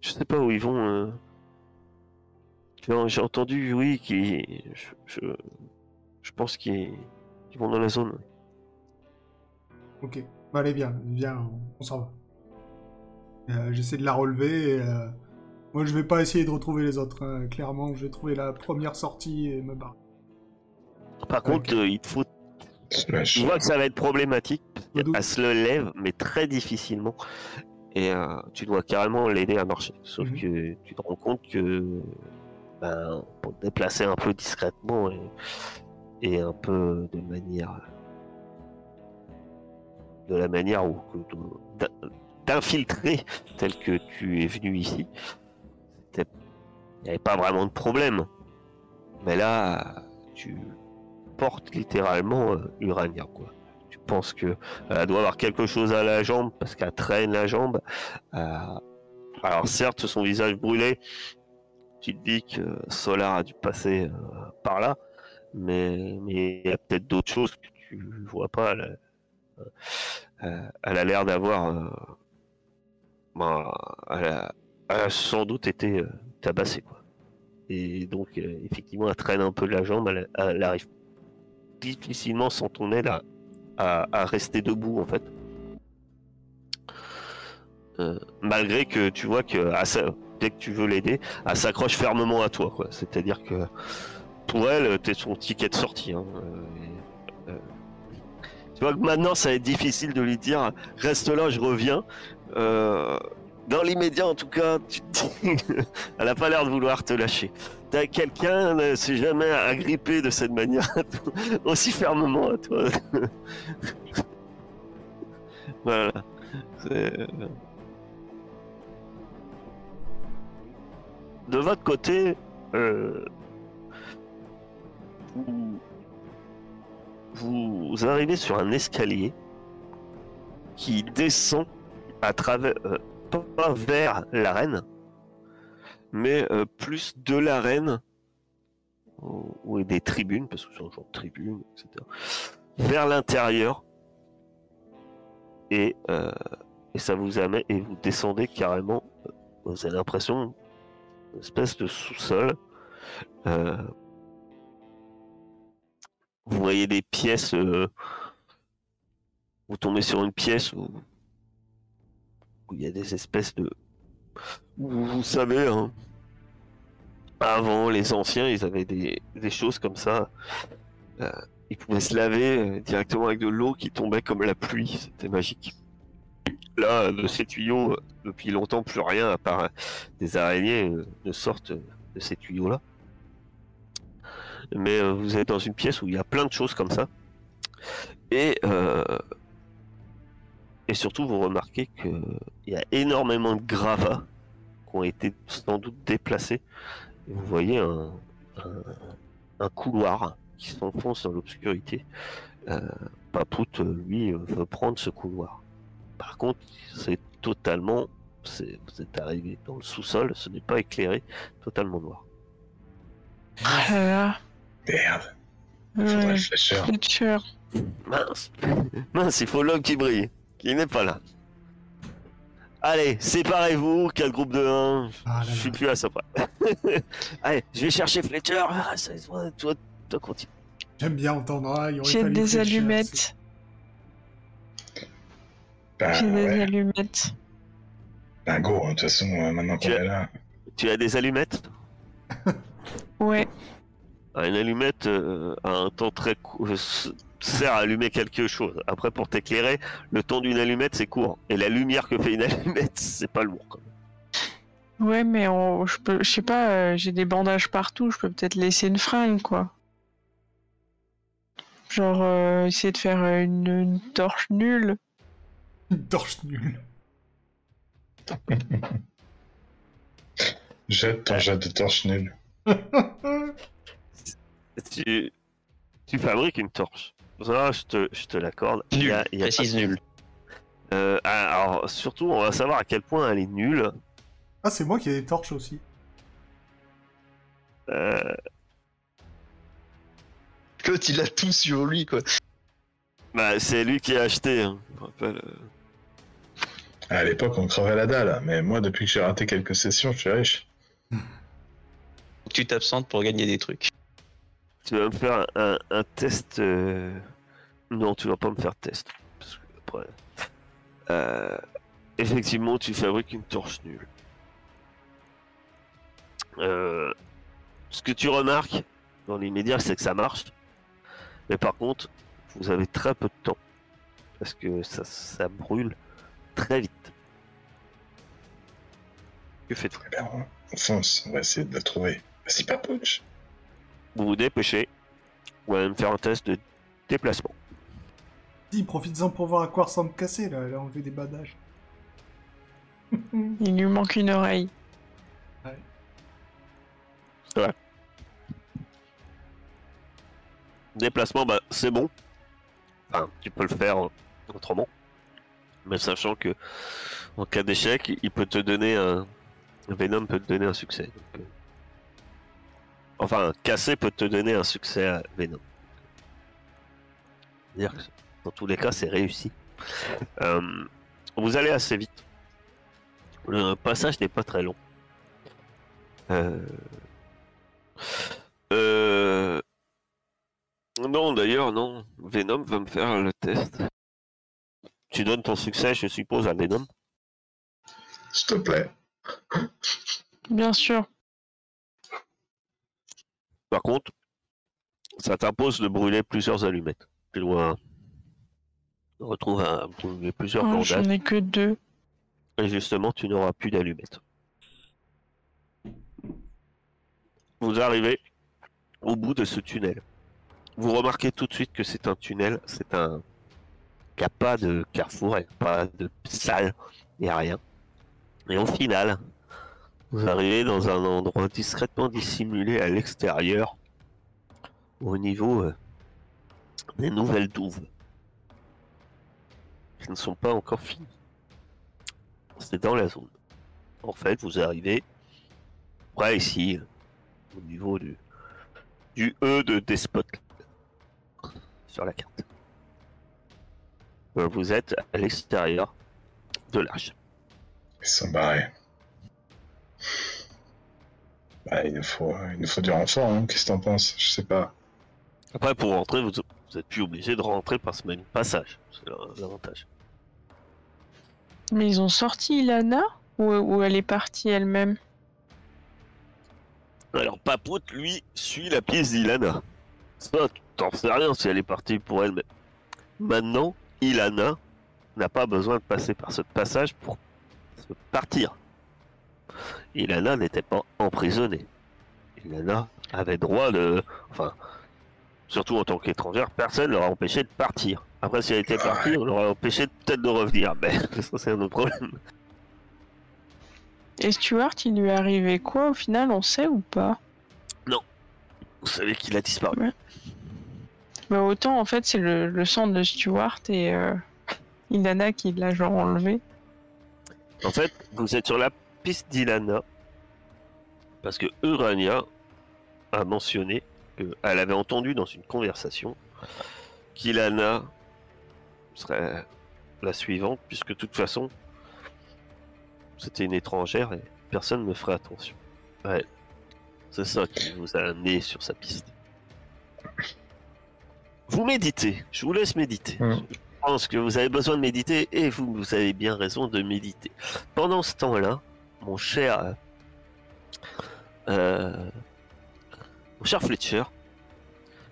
Je sais pas où ils vont. J'ai entendu, oui, qui. Je, je pense qu'ils vont dans la zone. Ok. Bah, allez, bien, viens, on s'en va. Euh, j'essaie de la relever et. Euh, moi, je vais pas essayer de retrouver les autres. Hein. Clairement, je vais trouver la première sortie et me barrer. Par contre, euh, il te faut. Je vois que ça va être problématique. Elle se le lève, mais très difficilement. Et tu dois carrément l'aider à marcher. Sauf mhm. que tu te rends compte que. Ben, pour te déplacer un peu discrètement et et un peu de manière de la manière où d'infiltrer tel que tu es venu ici il n'y avait pas vraiment de problème mais là tu portes littéralement euh, Urania quoi tu penses que elle doit avoir quelque chose à la jambe parce qu'elle traîne la jambe euh, alors certes son visage brûlé tu te dis que Solar a dû passer euh, par là mais il y a peut-être d'autres choses que tu vois pas. Elle, euh, a l'air d'avoir, euh, bah, elle, sans doute été euh, tabassée quoi. Et donc effectivement, elle traîne un peu la jambe. Elle, arrive difficilement sans ton aide à, à, rester debout en fait. malgré que tu vois que dès que tu veux l'aider, elle s'accroche fermement à toi. C'est-à-dire que pour elle, t'es son ticket de sortie. Hein. Euh, euh, tu vois que maintenant, ça va être difficile de lui dire reste là, je reviens. Euh, dans l'immédiat, en tout cas, tu elle a pas l'air de vouloir te lâcher. Quelqu'un ne s'est jamais agrippé de cette manière aussi fermement à toi. voilà. De votre côté, euh, vous, arrivez sur un escalier qui descend à travers, euh, pas vers l'arène, mais euh, plus de l'arène, ou des tribunes, parce que c'est un genre de tribune, etc., vers l'intérieur, et, euh, et ça vous amène, et vous descendez carrément, vous avez l'impression, une espèce de sous-sol, vous voyez des pièces, euh, vous tombez sur une pièce où, il y a des espèces de... Vous, savez, hein, avant les anciens, ils avaient des, choses comme ça. Euh, ils pouvaient se laver euh, directement avec de l'eau qui tombait comme la pluie, c'était magique. Là, de ces tuyaux, depuis longtemps, plus rien à part des araignées ne sortent de ces tuyaux-là mais euh, vous êtes dans une pièce où il y a plein de choses comme ça. Et, euh, et surtout, vous remarquez qu'il y a énormément de gravats qui ont été sans doute déplacés. vous voyez un, un, couloir qui s'enfonce dans l'obscurité. Euh, Papout, lui, veut prendre ce couloir. Par contre, c'est totalement. vous êtes arrivé dans le sous-sol, ce n'est pas éclairé, totalement noir. Ah Merde. Faudrait Fletcher. Mince. Mince, il faut l'homme qui brille. Qui n'est pas là. Allez, séparez-vous, quatre groupes de 1. Ah je suis plus à ça. Allez, je vais chercher Fletcher. Ah, toi, toi, continue. J'aime bien entendre. Ah, aurait J'ai des allumettes. Bah, J'ai des ouais. allumettes. Bah, go, de toute façon, euh, maintenant qu'on est là. Tu as des allumettes? Ouais. Ah, Une allumette euh, a un temps très court, sert à allumer quelque chose. Après, pour t'éclairer, le temps d'une allumette c'est court. Et la lumière que fait une allumette, c'est pas lourd. Quand même. Ouais, mais on- je peux, je sais pas, euh, j'ai des bandages partout, je peux peut-être laisser une fringue, quoi. Genre, euh, essayer de faire euh, une, une torche nulle. Une torche nulle. Jette ton jet de torche nul. Tu, tu fabriques une torche. Ça, je te, je te l'accorde. Il y Nul, a- il y a précise pas nul. Euh, alors, surtout, on va savoir à quel point elle est nulle. Ah, c'est moi qui ai des torches aussi. Euh, L'autre, il a tout sur lui, quoi. bah, c'est lui qui a acheté. hein, je me rappelle. euh. À l'époque, on crevait la dalle, mais moi, depuis que j'ai raté quelques sessions, je suis riche. Tu t'absentes pour gagner des trucs. Tu vas me faire un, test. euh, Non, tu vas pas me faire test. Parce que après. euh, Effectivement, tu fabriques une torche nulle. Euh, Ce que tu remarques dans l'immédiat, c'est que ça marche. Mais par contre, vous avez très peu de temps. Parce que ça, brûle très vite. Que faites-vous? Eh bien, on on on va essayer de la trouver. Vas-y, papouche. Vous vous dépêchez. Vous allez me faire un test de déplacement. Dis, profites-en pour voir à quoi ressemble Cassé, là. Elle a enlevé des bandages. Il lui manque une oreille. Déplacement, bah, c'est bon. Enfin, tu peux le faire euh, autrement. Mais sachant que, en cas d'échec, il peut te donner un. Venom peut te donner un succès. donc, euh. Enfin, Cassé peut te donner un succès à Venom. C'est-à-dire que, dans tous les cas, c'est réussi. Euh, vous allez assez vite. Le passage n'est pas très long. Euh... Euh... Non, d'ailleurs, non. Venom va me faire le test. Tu donnes ton succès, je suppose, à Venom? S'il te plaît. Bien sûr. Par contre, ça t'impose de brûler plusieurs allumettes. Tu dois retrouver brûler plusieurs Oh, bandages. J'en ai que deux. Et justement, tu n'auras plus d'allumettes. Vous arrivez au bout de ce tunnel. Vous remarquez tout de suite que c'est un tunnel, c'est un... Il n'y a pas de carrefour, il n'y a pas de salle, il n'y a rien. Et au final, vous arrivez dans un endroit discrètement dissimulé à l'extérieur, au niveau euh, des nouvelles douves, qui ne sont pas encore finies. C'est dans la zone. En fait, vous arrivez près ici, au niveau du, du E de Despot sur la carte. Vous êtes à l'extérieur de l'arche. Ils sont barrés. Bah, il nous faut, il nous faut du renfort, hein. Qu'est-ce que t'en penses? Je sais pas. Après, pour rentrer, vous, vous êtes plus obligé de rentrer par ce même passage. C'est la- l'avantage. Mais ils ont sorti Ilana? Ou, ou elle est partie elle-même? Alors, Papoute, lui, suit la pièce d'Ilana. Ça, tu t'en sais rien si elle est partie pour elle. Mais maintenant, Ilana n'a pas besoin de passer par ce passage pour se partir. Ilana n'était pas emprisonnée. Ilana avait droit de... Enfin, surtout en tant qu'étrangère, personne ne l'aurait empêché de partir. Après, si elle était partie, on l'aurait empêché peut-être de revenir. Mais ça, c'est un autre problème. Et Stuart, il lui est arrivé quoi au final, on sait ou pas? Vous savez qu'il a disparu. Bah autant en fait c'est le, le sang de Stuart et euh, Ilana qui l'a genre enlevé. En fait, vous êtes sur la piste d'Ilana parce que Urania a mentionné qu'elle avait entendu dans une conversation qu'Ilana serait la suivante, puisque de toute façon, c'était une étrangère et personne ne ferait attention. Ouais. C'est ça qui vous a amené sur sa piste. Vous méditez, je vous laisse méditer. Mm. Je pense que vous avez besoin de méditer et vous, vous avez bien raison de méditer. Pendant ce temps-là, mon cher. euh, mon cher Fletcher,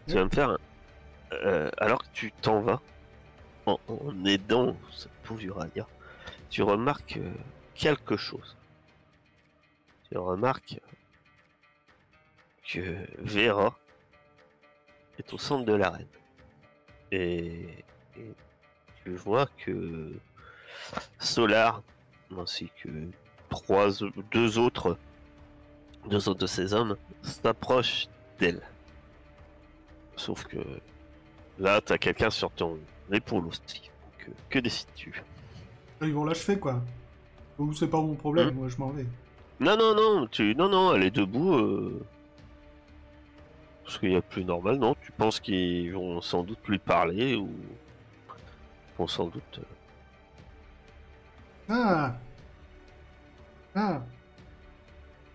tu vas me faire. euh, alors que tu t'en vas, en, en aidant cette pauvre Urania, tu remarques euh, quelque chose. Tu remarques que Vera est au centre de l'arène. Et, et tu vois que Solar, ainsi que trois, deux autres, deux autres de ces hommes, s'approchent d'elle. Sauf que là, t'as quelqu'un sur ton épaule aussi. Donc, euh, que décides-tu? Ils vont l'achever, quoi. Ou c'est pas mon problème, Hmm. moi je m'en vais. Non, non, non, tu... non, non, elle est debout. euh, Parce qu'il y a plus normal, non? Tu penses qu'ils vont sans doute lui parler ou vont sans doute. euh, Ah Ah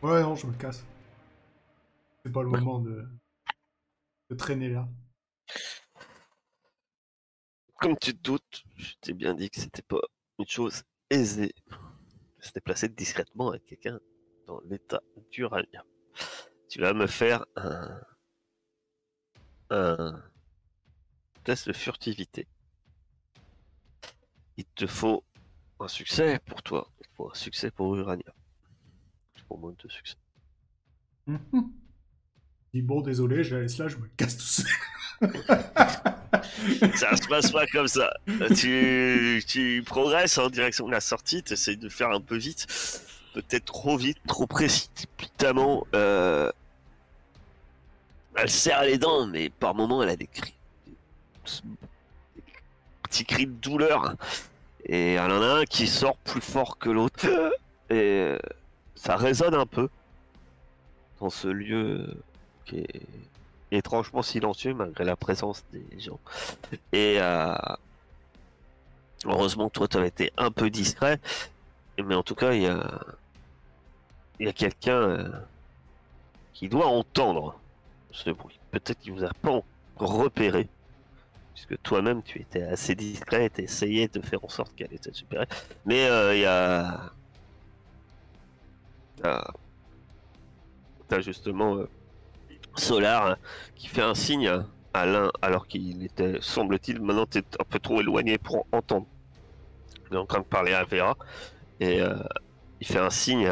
Ouais, non, je me casse. C'est pas le moment de... de traîner là. Comme tu te doutes, je t'ai bien dit que c'était pas une chose aisée de se déplacer discrètement avec quelqu'un dans l'état d'Urania. Tu vas me faire un... un test de furtivité. Il te faut un succès pour toi. Un succès pour Urania. Au moins deux succès. Dis bon, désolé, je la laisse là, je me casse tout seul. Ça se passe pas comme ça. Tu, tu progresses en direction de la sortie, tu essayes de faire un peu vite, peut-être trop vite, trop précipitamment. euh, Elle serre les dents, mais par moments elle a des cris. Des petits cris de douleur. Et elle en a un qui sort plus fort que l'autre. Et euh, ça résonne un peu dans ce lieu qui est étrangement silencieux malgré la présence des gens. Et euh, heureusement, toi, tu avais été un peu discret. Mais en tout cas, il y a, il y a quelqu'un euh, qui doit entendre ce bruit. Peut-être qu'il vous a pas repéré. Puisque toi-même, tu étais assez discret, tu essayais de faire en sorte qu'elle était supérieure. Mais euh, il y a. T'as t'as justement euh, Solar hein, qui fait un signe à- l'un alors qu'il était, semble-t-il, maintenant t'es un peu trop éloigné pour entendre. Il est en train de parler à Vera et euh, il fait un signe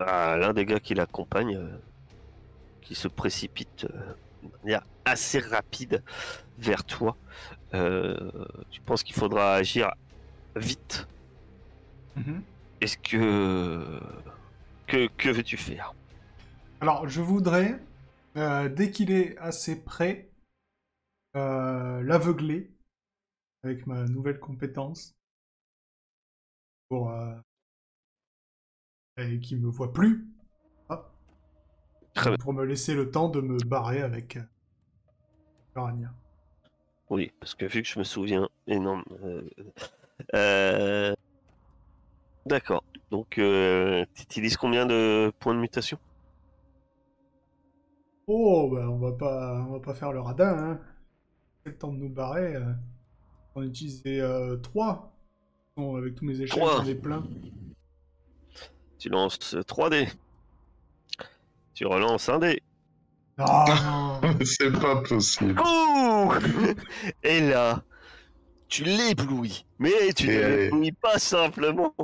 à, l'un des gars qui l'accompagne qui se précipite manière assez rapide vers toi. Euh, tu penses qu'il faudra agir vite Mhm. Est-ce que. Que, que veux-tu faire? Alors, je voudrais, euh, dès qu'il est assez près, euh, l'aveugler avec ma nouvelle compétence pour euh, et qu'il me voit plus. Bien. Pour me laisser le temps de me barrer avec euh, Urania. Oui, parce que vu que je me souviens énorme. euh, euh, D'accord. Donc, euh, tu utilises combien de points de mutation? Oh, bah, on va pas, on va pas faire le radin, hein. C'est le temps de nous barrer. euh. On va utiliser 3. Bon, avec tous mes échecs, j'en ai plein. Tu lances 3D. Tu relances un dé. Non C'est pas possible. Et là, tu l'éblouis. Mais tu ne allez. l'éblouis pas simplement.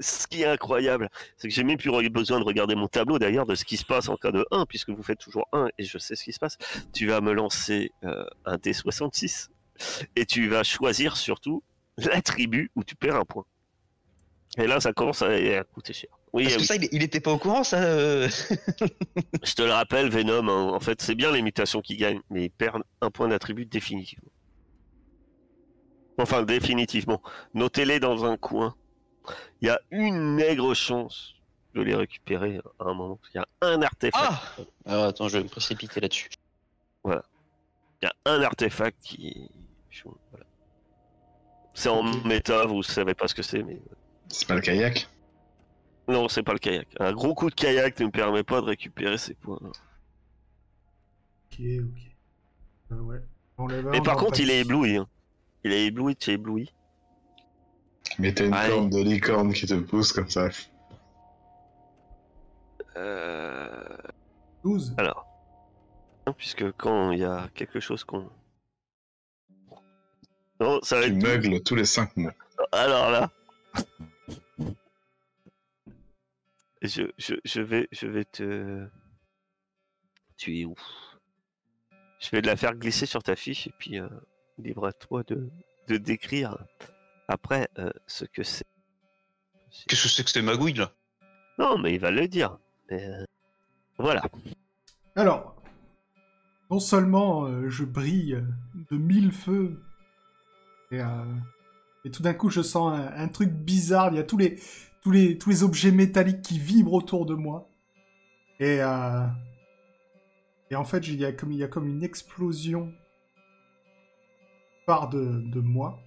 Ce qui est incroyable, c'est que j'ai même plus besoin de regarder mon tableau d'ailleurs de ce qui se passe en cas de 1, puisque vous faites toujours 1 et je sais ce qui se passe. Tu vas me lancer euh, un D66 et tu vas choisir surtout l'attribut où tu perds un point. Et là, ça commence à, à coûter cher. Oui, Parce que oui. ça, il, il était pas au courant, ça. euh. je te le rappelle, Venom, hein, en fait, c'est bien les mutations qui gagnent, mais ils perdent un point d'attribut définitivement. Enfin, définitivement. Notez-les dans un coin. Il y a une aigre chance de les récupérer à un moment. Il y a un artefact. Ah Alors attends, je vais me précipiter là-dessus. Il y a un artefact qui. voilà. C'est en méta, vous savez pas ce que c'est, mais. C'est pas le kayak Non, c'est pas le kayak. Un gros coup de kayak ne me permet pas de récupérer ces points. Ok, ok. Ouais. Un, Mais par contre, il est ébloui. hein. Il est ébloui de chez ébloui. Mais t'as une Allez. corne de licorne qui te pousse comme ça. Euh... 12. Alors. Puisque quand il y a quelque chose qu'on. Non, ça va Tu être. meugles tous les 5 mois. Alors là. Je, je, je, vais, je vais te. Tu es où? Je vais la faire glisser sur ta fiche et puis euh, libre à toi de, de décrire après euh, ce que c'est. Qu'est-ce que c'est que ces magouilles là? Non, mais il va le dire. Mais, euh, Voilà. Alors, non seulement euh, je brille de mille feux, et, euh, et tout d'un coup je sens un, un truc bizarre, il y a tous les, tous, les, tous les objets métalliques qui vibrent autour de moi. Et, euh, et en fait, il y, a comme, il y a comme une explosion part de, de moi.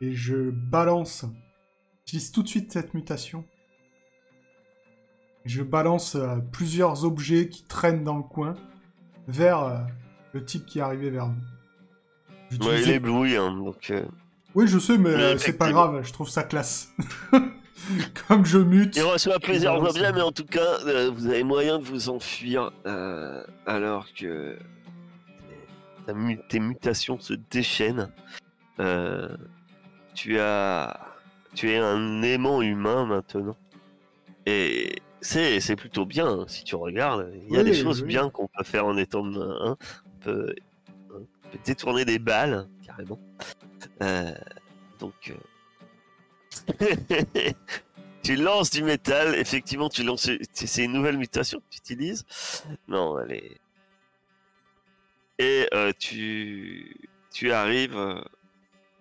Et je balance, j'utilise tout de suite cette mutation. Je balance euh, plusieurs objets qui traînent dans le coin vers euh, le type qui est arrivé vers nous. Ouais, J'utilise- il est ébloui, hein, donc. Oui, je sais, mais euh, c'est pas grave, je trouve ça classe. Comme je mute. Il reçoit plaisir, on voit bien, mais en tout cas, euh, vous avez moyen de vous enfuir euh, alors que tes mutations se déchaînent. Tu as, tu es un aimant humain maintenant, et c'est plutôt bien hein, si tu regardes. Il y a Oui, des choses oui. bien qu'on peut faire en étant un. on peut, on peut détourner des balles carrément. Euh, donc. euh, tu lances du métal, effectivement, tu lances. C'est une nouvelle mutation que tu utilises. Non, est. Et euh, tu, arrives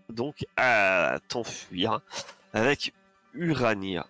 donc à t'enfuir avec Urania.